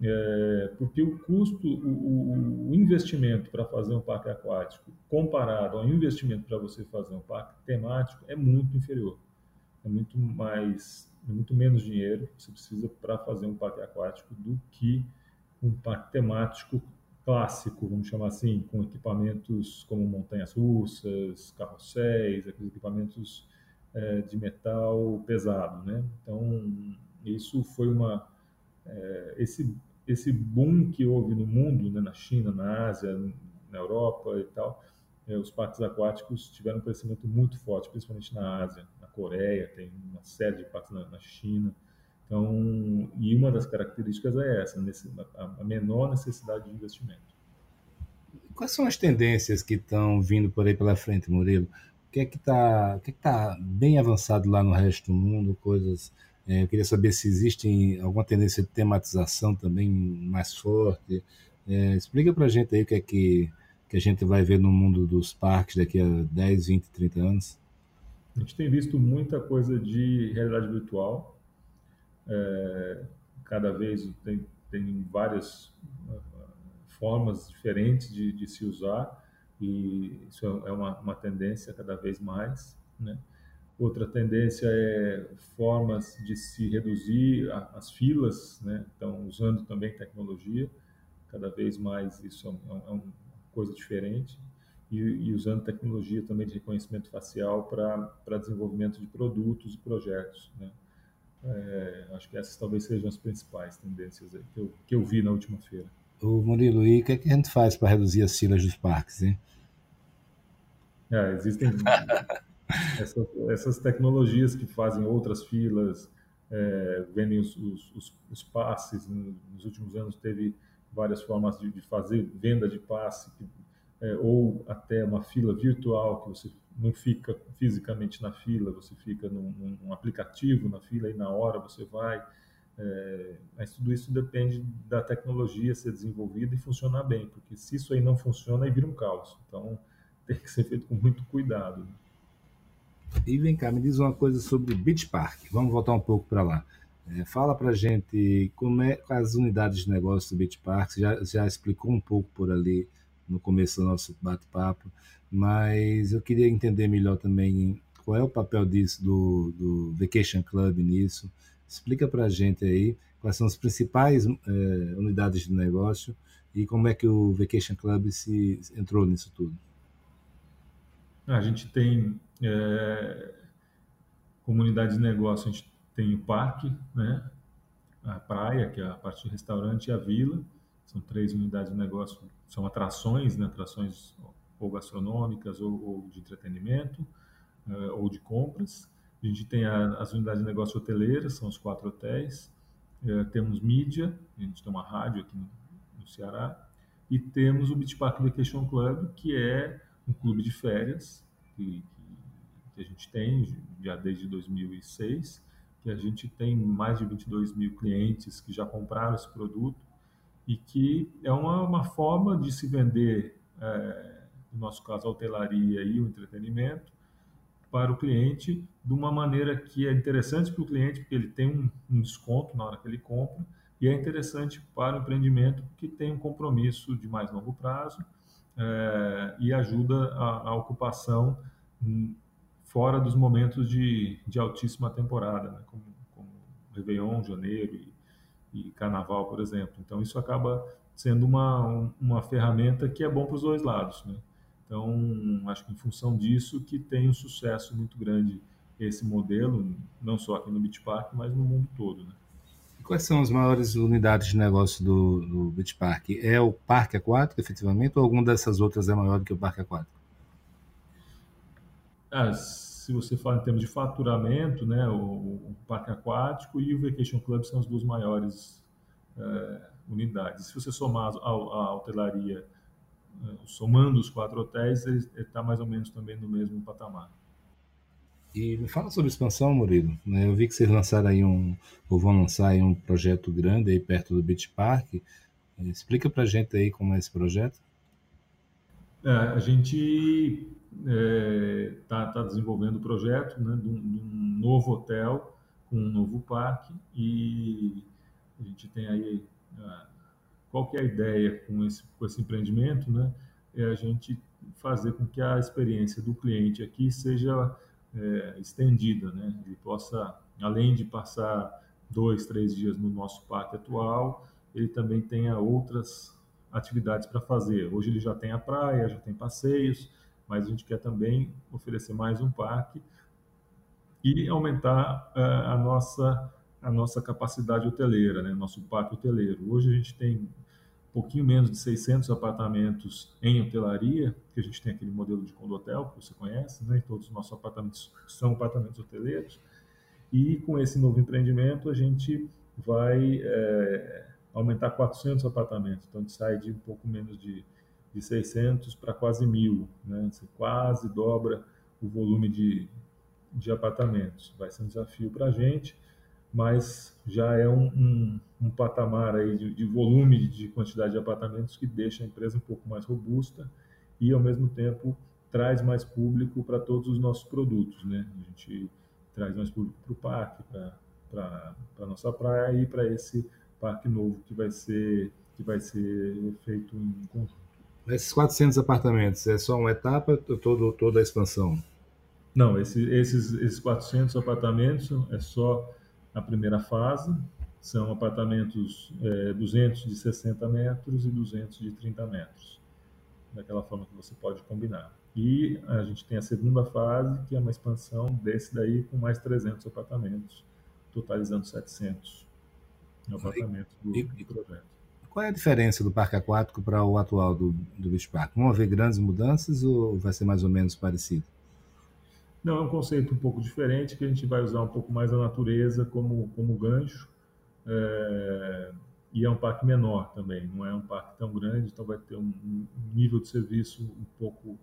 É, porque o custo, o, o investimento para fazer um parque aquático, comparado ao investimento para você fazer um parque temático, é muito inferior. É muito mais, é muito menos dinheiro que você precisa para fazer um parque aquático do que um parque temático clássico, vamos chamar assim, com equipamentos como montanhas russas, carrosséis, aqueles equipamentos é, de metal pesado, né? Então isso foi uma é, esse esse boom que houve no mundo, né, na China, na Ásia, na Europa e tal, é, os parques aquáticos tiveram um crescimento muito forte, principalmente na Ásia, na Coreia, tem uma série de parques na, na China. Então, e uma das características é essa, a menor necessidade de investimento. Quais são as tendências que estão vindo por aí pela frente, Murilo? O que é que está que é que tá bem avançado lá no resto do mundo? Coisas. É, eu queria saber se existe alguma tendência de tematização também mais forte. É, explica para a gente aí o que é que, que a gente vai ver no mundo dos parques daqui a 10, 20, 30 anos. A gente tem visto muita coisa de realidade virtual, é, cada vez tem, tem várias uh, formas diferentes de, de, se usar e isso é uma, uma tendência cada vez mais, né? Outra tendência é formas de se reduzir a, as filas, né? Então, usando também tecnologia, cada vez mais isso é, é, é uma coisa diferente. E, e, usando tecnologia também de reconhecimento facial para desenvolvimento de produtos e projetos, né? É, acho que essas talvez sejam as principais tendências que, eu, que eu vi na última feira. O Murilo, e o que, é que a gente faz para reduzir as filas dos parques? Hein? É, existem *laughs* essas, essas, tecnologias que fazem outras filas, é, vendem os, os, os, os, passes. Nos últimos anos teve várias formas de, de fazer venda de passe, que, é, ou até uma fila virtual que você não fica fisicamente na fila, você fica num, num aplicativo na fila e na hora você vai. É, mas tudo isso depende da tecnologia ser desenvolvida e funcionar bem, porque se isso aí não funciona, aí vira um caos. Então *laughs* tem que ser feito com muito cuidado. E vem cá, me diz uma coisa sobre Beach Park. Vamos voltar um pouco para lá. É, fala para gente como é as unidades de negócio do Beach Park. Você já, já explicou um pouco por ali no começo do nosso bate-papo, mas eu queria entender melhor também qual é o papel disso do, do Vacation Club nisso. Explica para a gente aí quais são as principais é, unidades de negócio e como é que o Vacation Club se entrou nisso tudo. A gente tem é, comunidade de negócio, a gente tem o parque, né? a praia, que é a parte do restaurante, e a vila. São três unidades de negócio, são atrações, né? atrações ou gastronômicas ou, ou de entretenimento uh, ou de compras. A gente tem a, as unidades de negócio hoteleiras, são os quatro hotéis. Uh, temos mídia, a gente tem uma rádio aqui no, no Ceará. E temos o Beach Park Vacation Club, que é um clube de férias que, que a gente tem já desde 2006, que a gente tem mais de 22 mil clientes que já compraram esse produto e que é uma, uma forma de se vender, é, no nosso caso, a hotelaria e o entretenimento, para o cliente de uma maneira que é interessante para o cliente, porque ele tem um, um desconto na hora que ele compra, e é interessante para o empreendimento, porque tem um compromisso de mais longo prazo é, e ajuda a, a ocupação fora dos momentos de, de altíssima temporada, né? como, como Réveillon, Janeiro e, e, Carnaval, por exemplo. Então, isso acaba sendo uma, uma ferramenta que é bom para os dois lados. Né? Então, acho que em função disso que tem um sucesso muito grande esse modelo, não só aqui no Beach Park, mas no mundo todo. Né? quais são as maiores unidades de negócio do, do Beach Park? É o parque aquático, efetivamente, ou alguma dessas outras é maior do que o parque aquático? Ah, se você fala em termos de faturamento, né, o, o, parque aquático e o Vacation Club são as duas maiores é, unidades. Se você somar a, a hotelaria, é, somando os quatro hotéis, ele está mais ou menos também no mesmo patamar. E me fala sobre expansão, Murilo. Né? Eu vi que vocês lançaram aí um, ou vão lançar aí um projeto grande aí perto do Beach Park. Explica pra gente aí como é esse projeto. É, a gente está é, tá, tá desenvolvendo o projeto né, de, um, de, um, novo hotel com um novo parque e a gente tem aí é, qual que é a ideia com esse, com esse empreendimento, né? É a gente fazer com que a experiência do cliente aqui seja é, estendida, né? Ele possa, além de passar dois, três dias no nosso parque atual, ele também tenha outras atividades para fazer. Hoje ele já tem a praia, já tem passeios, mas a gente quer também oferecer mais um parque e aumentar uh, a nossa a nossa capacidade hoteleira, né? Nosso parque hoteleiro. Hoje a gente tem pouquinho menos de 600 apartamentos em hotelaria, que a gente tem aquele modelo de condotel que você conhece, né? todos os nossos apartamentos são apartamentos hoteleiros. E com esse novo empreendimento a gente vai é, aumentar 400 apartamentos. Então a gente sai de um pouco menos de, de 600 para quase mil, né? Você quase dobra o volume de, de apartamentos. Vai ser um desafio para a gente mas já é um, um, um patamar aí de, de, volume de quantidade de apartamentos que deixa a empresa um pouco mais robusta e, ao mesmo tempo, traz mais público para todos os nossos produtos. Né? A gente traz mais público para o parque, para a nossa praia e para esse parque novo que vai ser, que vai ser feito em conjunto. Esses 400 apartamentos é só uma etapa todo, toda a expansão? Não, esse, esses, esses 400 apartamentos é só a primeira fase são apartamentos é, 200 de 60 metros e 200 de 30 metros, daquela forma que você pode combinar. E a gente tem a segunda fase, que é uma expansão desse daí com mais 300 apartamentos, totalizando 700 apartamentos do, do projeto. Qual é a diferença do parque aquático para o atual do, do Beach Park? Vão haver grandes mudanças ou vai ser mais ou menos parecido? Não, é um conceito um pouco diferente, que a gente vai usar um pouco mais a natureza como, como gancho. É, e é um parque menor também, não é um parque tão grande, então vai ter um, nível de serviço um pouco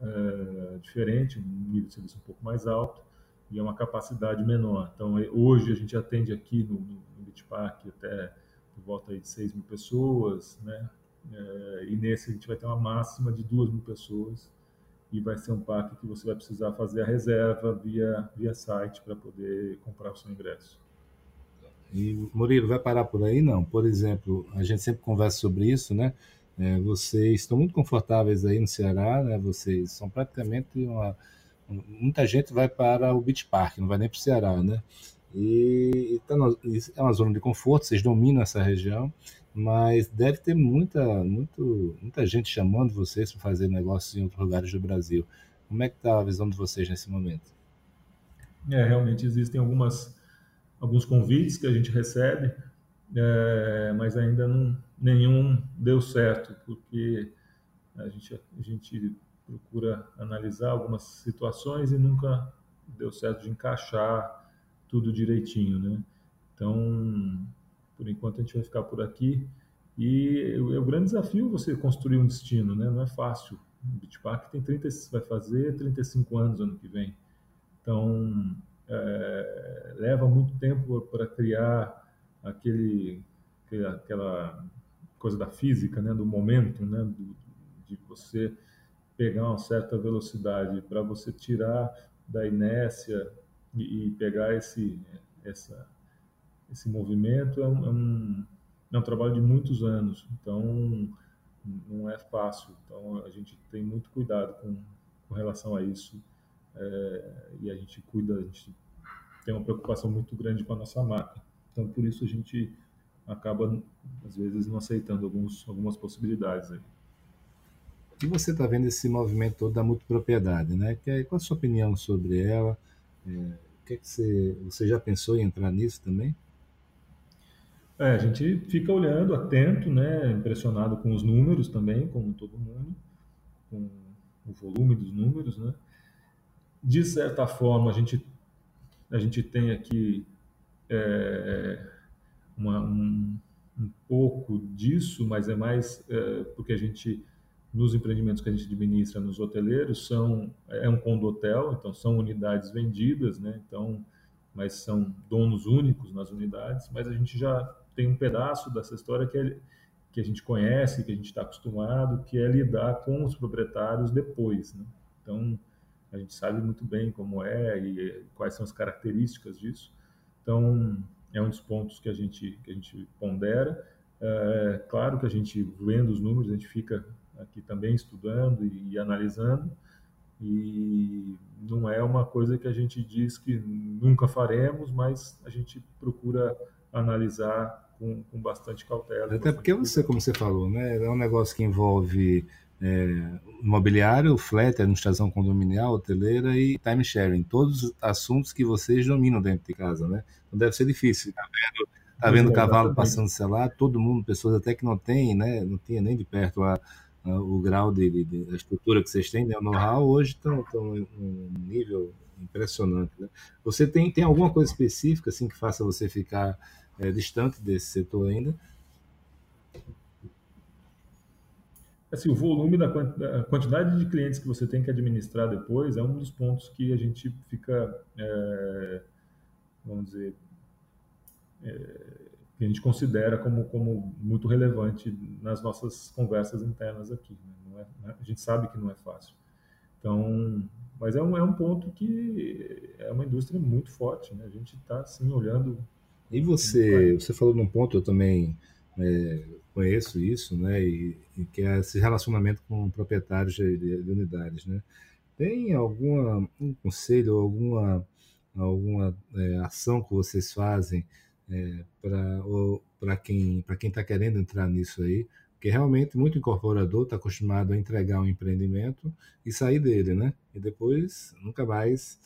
é, diferente, um nível de serviço um pouco mais alto e é uma capacidade menor. Então, é, hoje a gente atende aqui no, no Beach Park até por volta de 6 mil pessoas, né? É, e nesse a gente vai ter uma máxima de 2 mil pessoas e vai ser um parque que você vai precisar fazer a reserva via, via site para poder comprar o seu ingresso. E Murilo, vai parar por aí? Não. Por exemplo, a gente sempre conversa sobre isso, né? É, vocês estão muito confortáveis aí no Ceará, né? Vocês são praticamente uma. Muita gente vai para o Beach Park, não vai nem para o Ceará, né? E, e tá no, é uma zona de conforto, vocês dominam essa região, mas deve ter muita, muito, muita gente chamando vocês para fazer negócios em outros lugares do Brasil. Como é que está a visão de vocês nesse momento? É, realmente existem algumas, alguns convites que a gente recebe, é, mas ainda não, nenhum deu certo, porque a gente, a gente procura analisar algumas situações e nunca deu certo de encaixar tudo direitinho, né? Então, por enquanto a gente vai ficar por aqui. E é o grande desafio você construir um destino, né? Não é fácil. O Beach Park tem 30, vai fazer 35 anos ano que vem. Então, é, leva muito tempo para criar aquele, aquela coisa da física, né, do momento, né, do, de você pegar uma certa velocidade para você tirar da inércia e, e, pegar esse essa esse movimento é um, é um, é um trabalho de muitos anos, então não é fácil. Então a gente tem muito cuidado com, com relação a isso é, e a gente cuida, a gente tem uma preocupação muito grande com a nossa marca. Então, por isso a gente acaba, às vezes, não aceitando alguns, algumas possibilidades. Aí. E você está vendo esse movimento todo da multipropriedade, né? Qual a sua opinião sobre ela? É, que, que você, você já pensou em entrar nisso também? É, a gente fica olhando, atento, né? Impressionado com os números também, como todo mundo, com o volume dos números, né? De certa forma, a gente a gente tem aqui é, uma, um, um, pouco disso, mas é mais é, porque a gente, nos empreendimentos que a gente administra nos hoteleiros, são, é um condotel, então são unidades vendidas, né? então, mas são donos únicos nas unidades, mas a gente já tem um pedaço dessa história que, é, que a gente conhece, que a gente está acostumado, que é lidar com os proprietários depois. Né? Então, a gente sabe muito bem como é e quais são as características disso. Então, é um dos pontos que a gente, que a gente pondera. É, claro que a gente, vendo os números, a gente fica aqui também estudando e, e analisando, e não é uma coisa que a gente diz que nunca faremos, mas a gente procura analisar com, com bastante cautela. Até porque você, como você falou, né, é um negócio que envolve é, imobiliário, flat, administração condominial, hoteleira e time sharing, todos os assuntos que vocês dominam dentro de casa, né? Então deve ser difícil. Tá vendo, tá vendo cavalo passando, sei lá, todo mundo, pessoas até que não tem, né? Não tinha nem de perto a, a, o grau de, de, de, estrutura que vocês têm, né? O know-how hoje estão em um nível impressionante. Né? Você tem, tem alguma coisa específica assim que faça você ficar é, distante desse setor ainda? assim, o volume da quantidade de clientes que você tem que administrar depois é um dos pontos que a gente fica, é, vamos dizer, é, que a gente considera como, como muito relevante nas nossas conversas internas aqui. Né? É, né? a gente sabe que não é fácil. Então, mas é um, é um ponto que é uma indústria muito forte. Né? A gente está, assim, olhando... E você, você falou num ponto, eu também... É, conheço isso, né? E, e, que é esse relacionamento com proprietários de, de, de unidades, né? Tem alguma um conselho, alguma alguma é, ação que vocês fazem é, para para quem para quem está querendo entrar nisso aí? Porque realmente muito incorporador está acostumado a entregar um empreendimento e sair dele, né? E depois nunca mais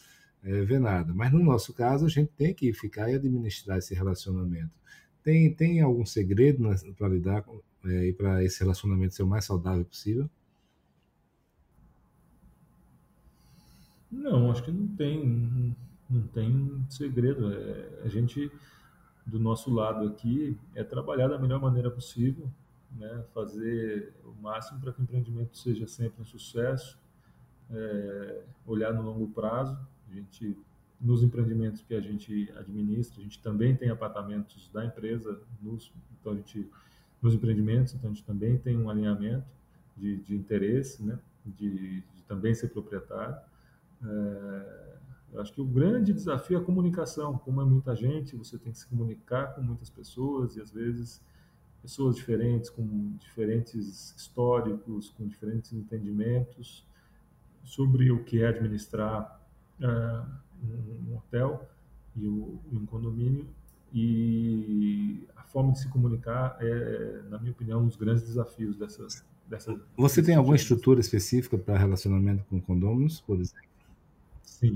é, ver nada. Mas no nosso caso a gente tem que ficar e administrar esse relacionamento. Tem, tem algum segredo para lidar com, é, e para esse relacionamento ser o mais saudável possível? Não, acho que não tem, não tem segredo. É, a gente, do nosso lado aqui, é trabalhar da melhor maneira possível, né? fazer o máximo para que o empreendimento seja sempre um sucesso, é, olhar no longo prazo. Gente nos empreendimentos que a gente administra, a gente também tem apartamentos da empresa, nos, então a gente, nos empreendimentos, então a gente também tem um alinhamento de, de interesse, né, de, de também ser proprietário. É, Eu acho que o grande desafio é a comunicação. Como é muita gente, você tem que se comunicar com muitas pessoas e às vezes pessoas diferentes, com diferentes históricos, com diferentes entendimentos sobre o que é administrar uh, um, hotel e, o, e um condomínio e a forma de se comunicar é, na minha opinião, um dos grandes desafios dessa. dessa Você tem alguma estrutura específica para relacionamento com condôminos, por exemplo? Sim,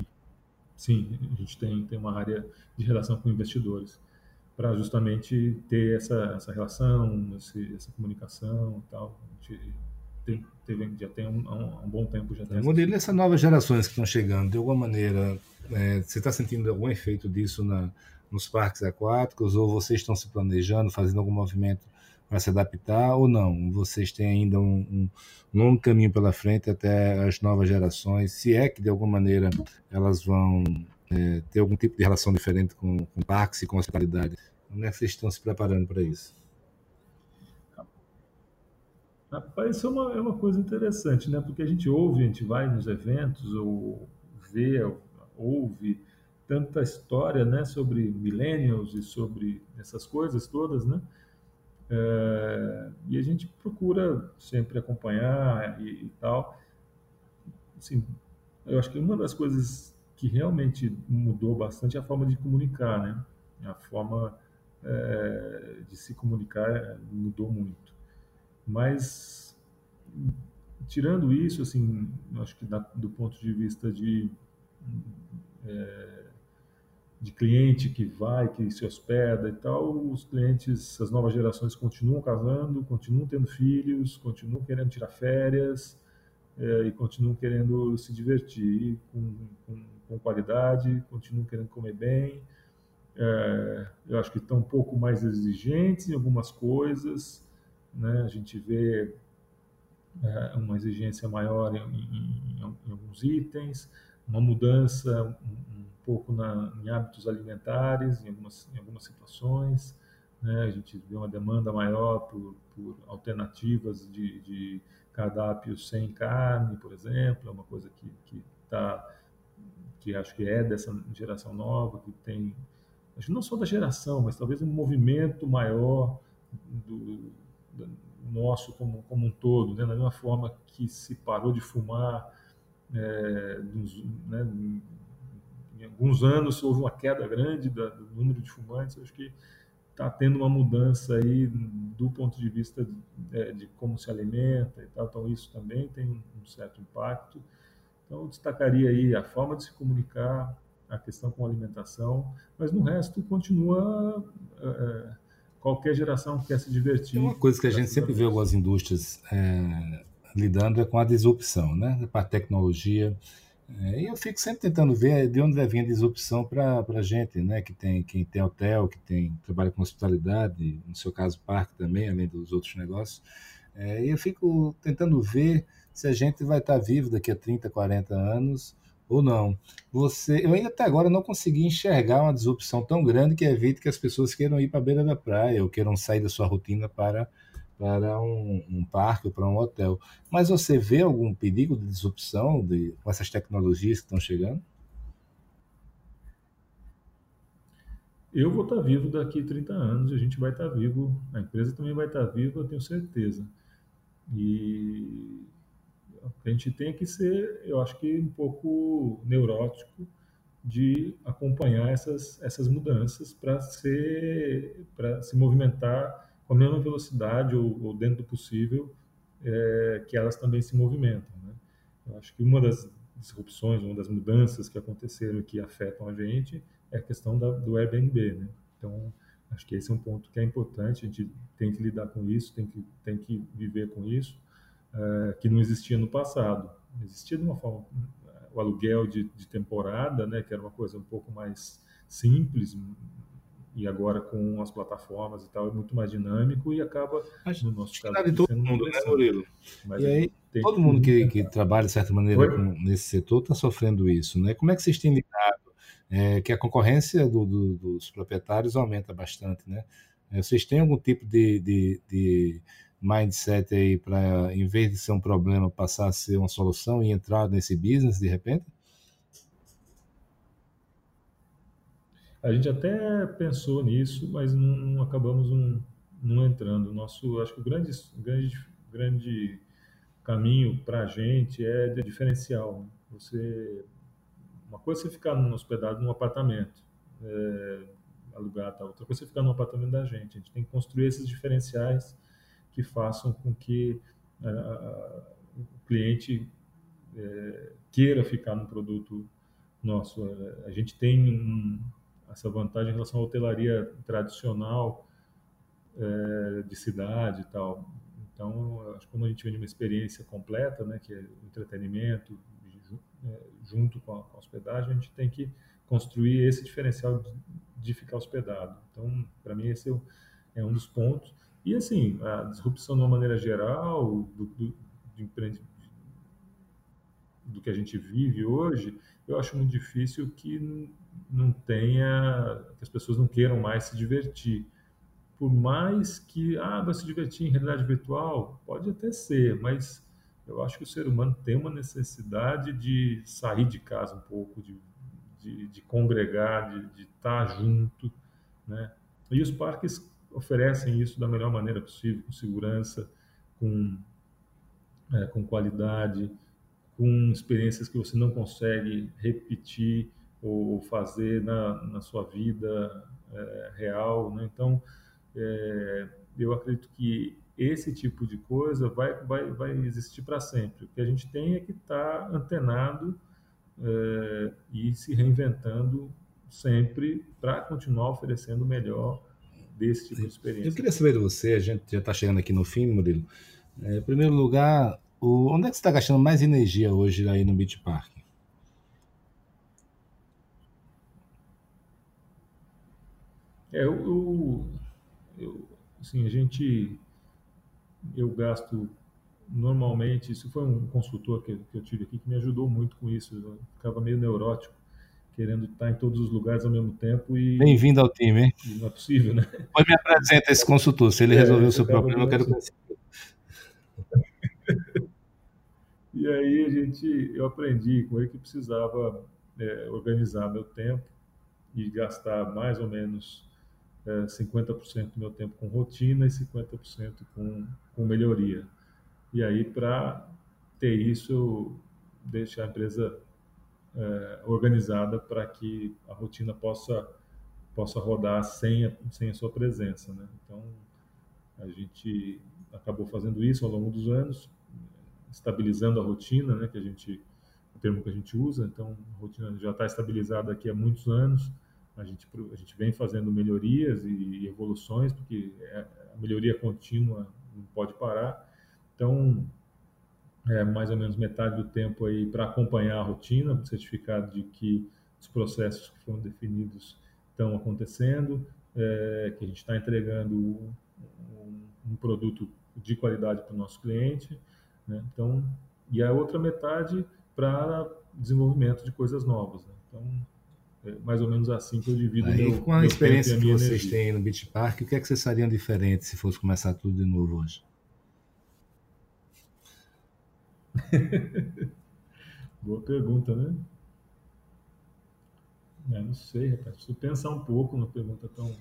sim, a gente tem, tem uma área de relação com investidores para justamente ter essa, essa relação, esse, essa comunicação e tal. A gente tem, teve, já tem um, um, um bom tempo. Já tem Murilo, essas novas gerações que estão chegando, de alguma maneira, é, você está sentindo algum efeito disso na, nos parques aquáticos ou vocês estão se planejando, fazendo algum movimento para se adaptar ou não? Vocês têm ainda um, um, longo caminho pela frente até as novas gerações, se é que de alguma maneira elas vão é, ter algum tipo de relação diferente com, com parques e com hospitalidade. Como é que vocês estão se preparando para isso? Rapaz, isso é uma, é uma coisa interessante, né? Porque a gente ouve, a gente vai nos eventos ou vê, ouve tanta história, né, sobre millennials e sobre essas coisas todas, né? É, e a gente procura sempre acompanhar e, e, tal. Assim, eu acho que uma das coisas que realmente mudou bastante é a forma de comunicar, né? A forma é, de se comunicar mudou muito. Mas tirando isso, assim, acho que da, do ponto de vista de é, de cliente que vai, que se hospeda e tal, os clientes, as novas gerações continuam casando, continuam tendo filhos, continuam querendo tirar férias é, e continuam querendo se divertir com, com, com, qualidade, continuam querendo comer bem. É, eu acho que estão um pouco mais exigentes em algumas coisas, né? a gente vê é, uma exigência maior em, em, em, alguns itens, uma mudança, um, pouco na, em hábitos alimentares, em algumas, em algumas situações. Né? A gente vê uma demanda maior por, por alternativas de, de cardápios sem carne, por exemplo, é uma coisa que que tá, que acho que é dessa geração nova, que tem, acho que não só da geração, mas talvez um movimento maior do nosso como, como um todo, né? da mesma forma que se parou de fumar é, dos, né, em alguns anos houve uma queda grande do número de fumantes, acho que está tendo uma mudança aí do ponto de vista de, é, de, como se alimenta e tal, então isso também tem um certo impacto. Então eu destacaria aí a forma de se comunicar, a questão com a alimentação, mas no resto continua é, qualquer geração quer se divertir. Uma coisa que a gente sempre vê algumas indústrias é, lidando é com a disrupção, né? Para a tecnologia, é, e eu fico sempre tentando ver de onde vai vir a disrupção para a gente, né? Que tem quem tem hotel, que tem trabalha com hospitalidade, no seu caso parque também, além dos outros negócios. É, e eu fico tentando ver se a gente vai estar vivo daqui a 30, 40 anos ou não. Você, eu ainda até agora não consegui enxergar uma disrupção tão grande que evite que as pessoas queiram ir para a beira da praia ou queiram sair da sua rotina para para um, um parque ou para um hotel. Mas você vê algum perigo de disrupção de, com essas tecnologias que estão chegando? Eu vou estar vivo daqui a 30 anos, a gente vai estar vivo, a empresa também vai estar viva, eu tenho certeza. E a gente tem que ser, eu acho que um pouco neurótico de acompanhar essas, essas mudanças para ser para se movimentar com a mesma velocidade ou, ou dentro do possível é, que elas também se movimentam. Né? Eu acho que uma das disrupções, uma das mudanças que aconteceram e que afetam a gente é a questão da, do Airbnb. Né? Então, acho que esse é um ponto que é importante, a gente tem que lidar com isso, tem que, tem que viver com isso, é, que não existia no passado. Existia de uma forma, o aluguel de, de temporada, né, que era uma coisa um pouco mais simples, e agora com as plataformas e tal é muito mais dinâmico e acaba Acho, no nosso caso de todo mundo né Murilo? Mas e aí todo mundo que, que trabalha de certa maneira com, nesse setor está sofrendo isso né? Como é que vocês têm lidado é, que a concorrência do, do, dos proprietários aumenta bastante né? É, vocês têm algum tipo de, de, de mindset aí para em vez de ser um problema passar a ser uma solução e entrar nesse business de repente A gente até pensou nisso, mas não, acabamos não, não entrando. Nosso, acho que o grande, grande, grande caminho para a gente é de diferencial. Você, uma coisa é você ficar hospedado num apartamento, é, alugar, tal. outra coisa é você ficar no apartamento da gente. A gente tem que construir esses diferenciais que façam com que o cliente é, queira ficar no produto nosso. A gente tem um, essa vantagem em relação à hotelaria tradicional de cidade e tal. Então, acho que como a gente vem de uma experiência completa, né, que é entretenimento, junto com a, hospedagem, a gente tem que construir esse diferencial de, ficar hospedado. Então, para mim, esse é, um dos pontos. E, assim, a disrupção de uma maneira geral, do, do, de do que a gente vive hoje, eu acho muito difícil que não tenha, que as pessoas não queiram mais se divertir. Por mais que, ah, vai se divertir em realidade virtual, pode até ser, mas eu acho que o ser humano tem uma necessidade de sair de casa um pouco, de, de, de congregar, de, de estar junto, né? E os parques oferecem isso da melhor maneira possível, com segurança, com, é, com qualidade, com experiências que você não consegue repetir ou fazer na, na sua vida é, real. Né? Então, é, eu acredito que esse tipo de coisa vai, vai, vai existir para sempre. O que a gente tem é que estar tá antenado é, e se reinventando sempre para continuar oferecendo o melhor desse tipo de experiência. Eu queria saber de você, a gente já está chegando aqui no fim, Murilo. É, em primeiro lugar, o, onde é que você está gastando mais energia hoje aí no Beach Park? É, eu, eu, assim, a gente, eu gasto normalmente, isso foi um consultor que, que eu tive aqui que me ajudou muito com isso, eu ficava meio neurótico, querendo estar em todos os lugares ao mesmo tempo e... Bem-vindo ao time, hein? não é possível, né? Pode me apresentar esse consultor, se ele é, resolver o seu problema, eu quero conhecer. E aí a gente, eu aprendi com ele que precisava é, organizar meu tempo e gastar mais ou menos é, 50% do meu tempo com rotina e 50% com, com melhoria. E aí, para ter isso, eu deixo a empresa é, organizada para que a rotina possa, possa rodar sem a, sem a sua presença. Né? Então, a gente acabou fazendo isso ao longo dos anos, estabilizando a rotina, né, que a gente, o termo que a gente usa. Então, a rotina já está estabilizada aqui há muitos anos. A gente, a gente vem fazendo melhorias e evoluções, porque é, a melhoria contínua não pode parar. Então, é mais ou menos metade do tempo aí para acompanhar a rotina, certificado de que os processos que foram definidos estão acontecendo, é, que a gente está entregando um, um, produto de qualidade para o nosso cliente, né? Então, e a outra metade para desenvolvimento de coisas novas. Né? Então, é mais ou menos assim que eu divido Aí, meu, com a experiência que vocês energia. têm no Beach Park, o que é que vocês fariam diferente se fosse começar tudo de novo hoje? *laughs* Boa pergunta, né? É, não sei, rapaz. Preciso pensar um pouco numa pergunta tão.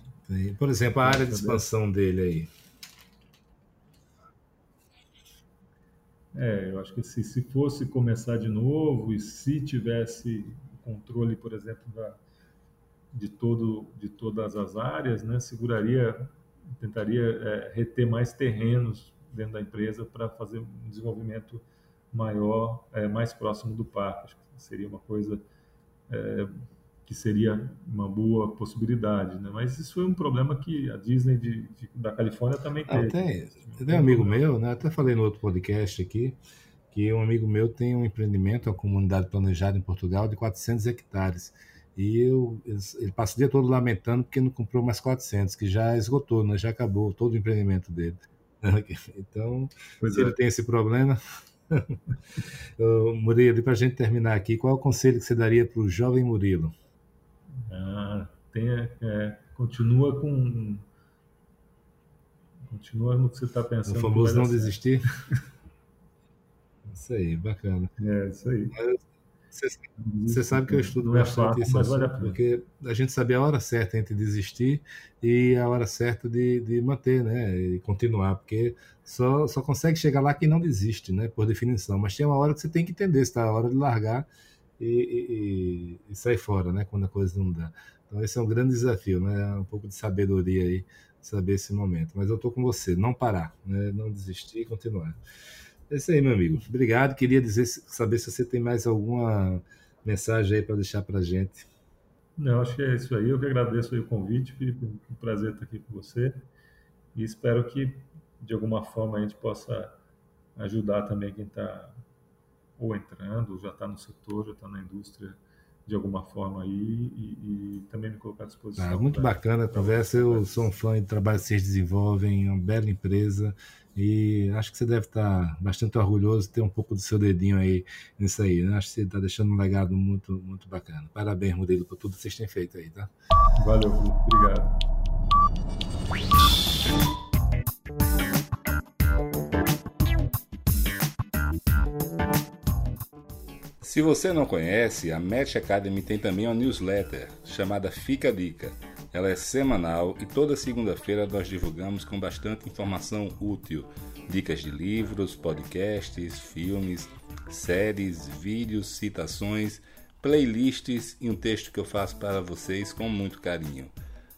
Por exemplo, a área de expansão dele aí. É, eu acho que se, se fosse começar de novo e se tivesse controle, por exemplo, da, de, todo, de todas as áreas, né, seguraria, tentaria é, reter mais terrenos dentro da empresa para fazer um desenvolvimento maior, é, mais próximo do parque. Acho que seria uma coisa é, que seria uma boa possibilidade, né? Mas isso foi um problema que a Disney de, de, da Califórnia também teve. tem, tem um amigo meu, né? Até falei no outro podcast aqui, que um amigo meu tem um empreendimento, uma comunidade planejada em Portugal de 400 hectares. E eu, ele passa o dia todo lamentando porque não comprou mais 400, que já esgotou, né? já acabou todo o empreendimento dele. *laughs* Então, pois se é. ele tem esse problema. *laughs* Murilo, para a gente terminar aqui, qual é o conselho que você daria para o jovem Murilo? Ah, tenha, é, continua com. Continua no que você está pensando. O famoso não desistir. *laughs* isso aí, bacana. É, isso aí. Você sabe que eu estudo não é bastante é fácil, isso, vale porque a gente sabe a hora certa entre desistir e a hora certa de, de manter, né? E continuar, porque só, só consegue chegar lá quem não desiste, né? Por definição. Mas tem uma hora que você tem que entender se está a hora de largar e, e, e, sair fora, né? Quando a coisa não dá. Então esse é um grande desafio, né? Um pouco de sabedoria aí, saber esse momento. Mas eu estou com você, não parar, né? Não desistir e continuar. É isso aí, meu amigo. Obrigado. Queria dizer, saber se você tem mais alguma mensagem aí para deixar para a gente. Não, acho que é isso aí. Eu que agradeço o convite, Felipe. Um prazer estar aqui com você. E espero que, de alguma forma, a gente possa ajudar também quem está ou entrando, ou já está no setor, já está na indústria de alguma forma aí e, e também me colocar à disposição. Ah, muito pra, bacana a conversa. Eu sou um fã do trabalho que vocês desenvolvem, uma bela empresa. E acho que você deve estar bastante orgulhoso de ter um pouco do seu dedinho aí nisso aí. Né? Acho que você está deixando um legado muito, muito bacana. Parabéns, Murilo, por tudo que vocês têm feito aí, tá? Valeu, obrigado. Se você não conhece, a Match Academy tem também uma newsletter chamada Fica a Dica ela é semanal e toda segunda-feira nós divulgamos com bastante informação útil, dicas de livros, podcasts, filmes, séries, vídeos, citações, playlists e um texto que eu faço para vocês com muito carinho.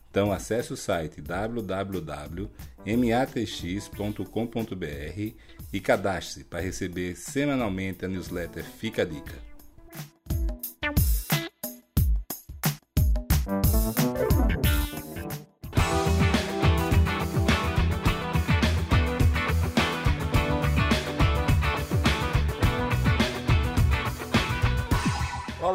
Então acesse o site www.matx.com.br e cadastre-se para receber semanalmente a newsletter Fica a Dica.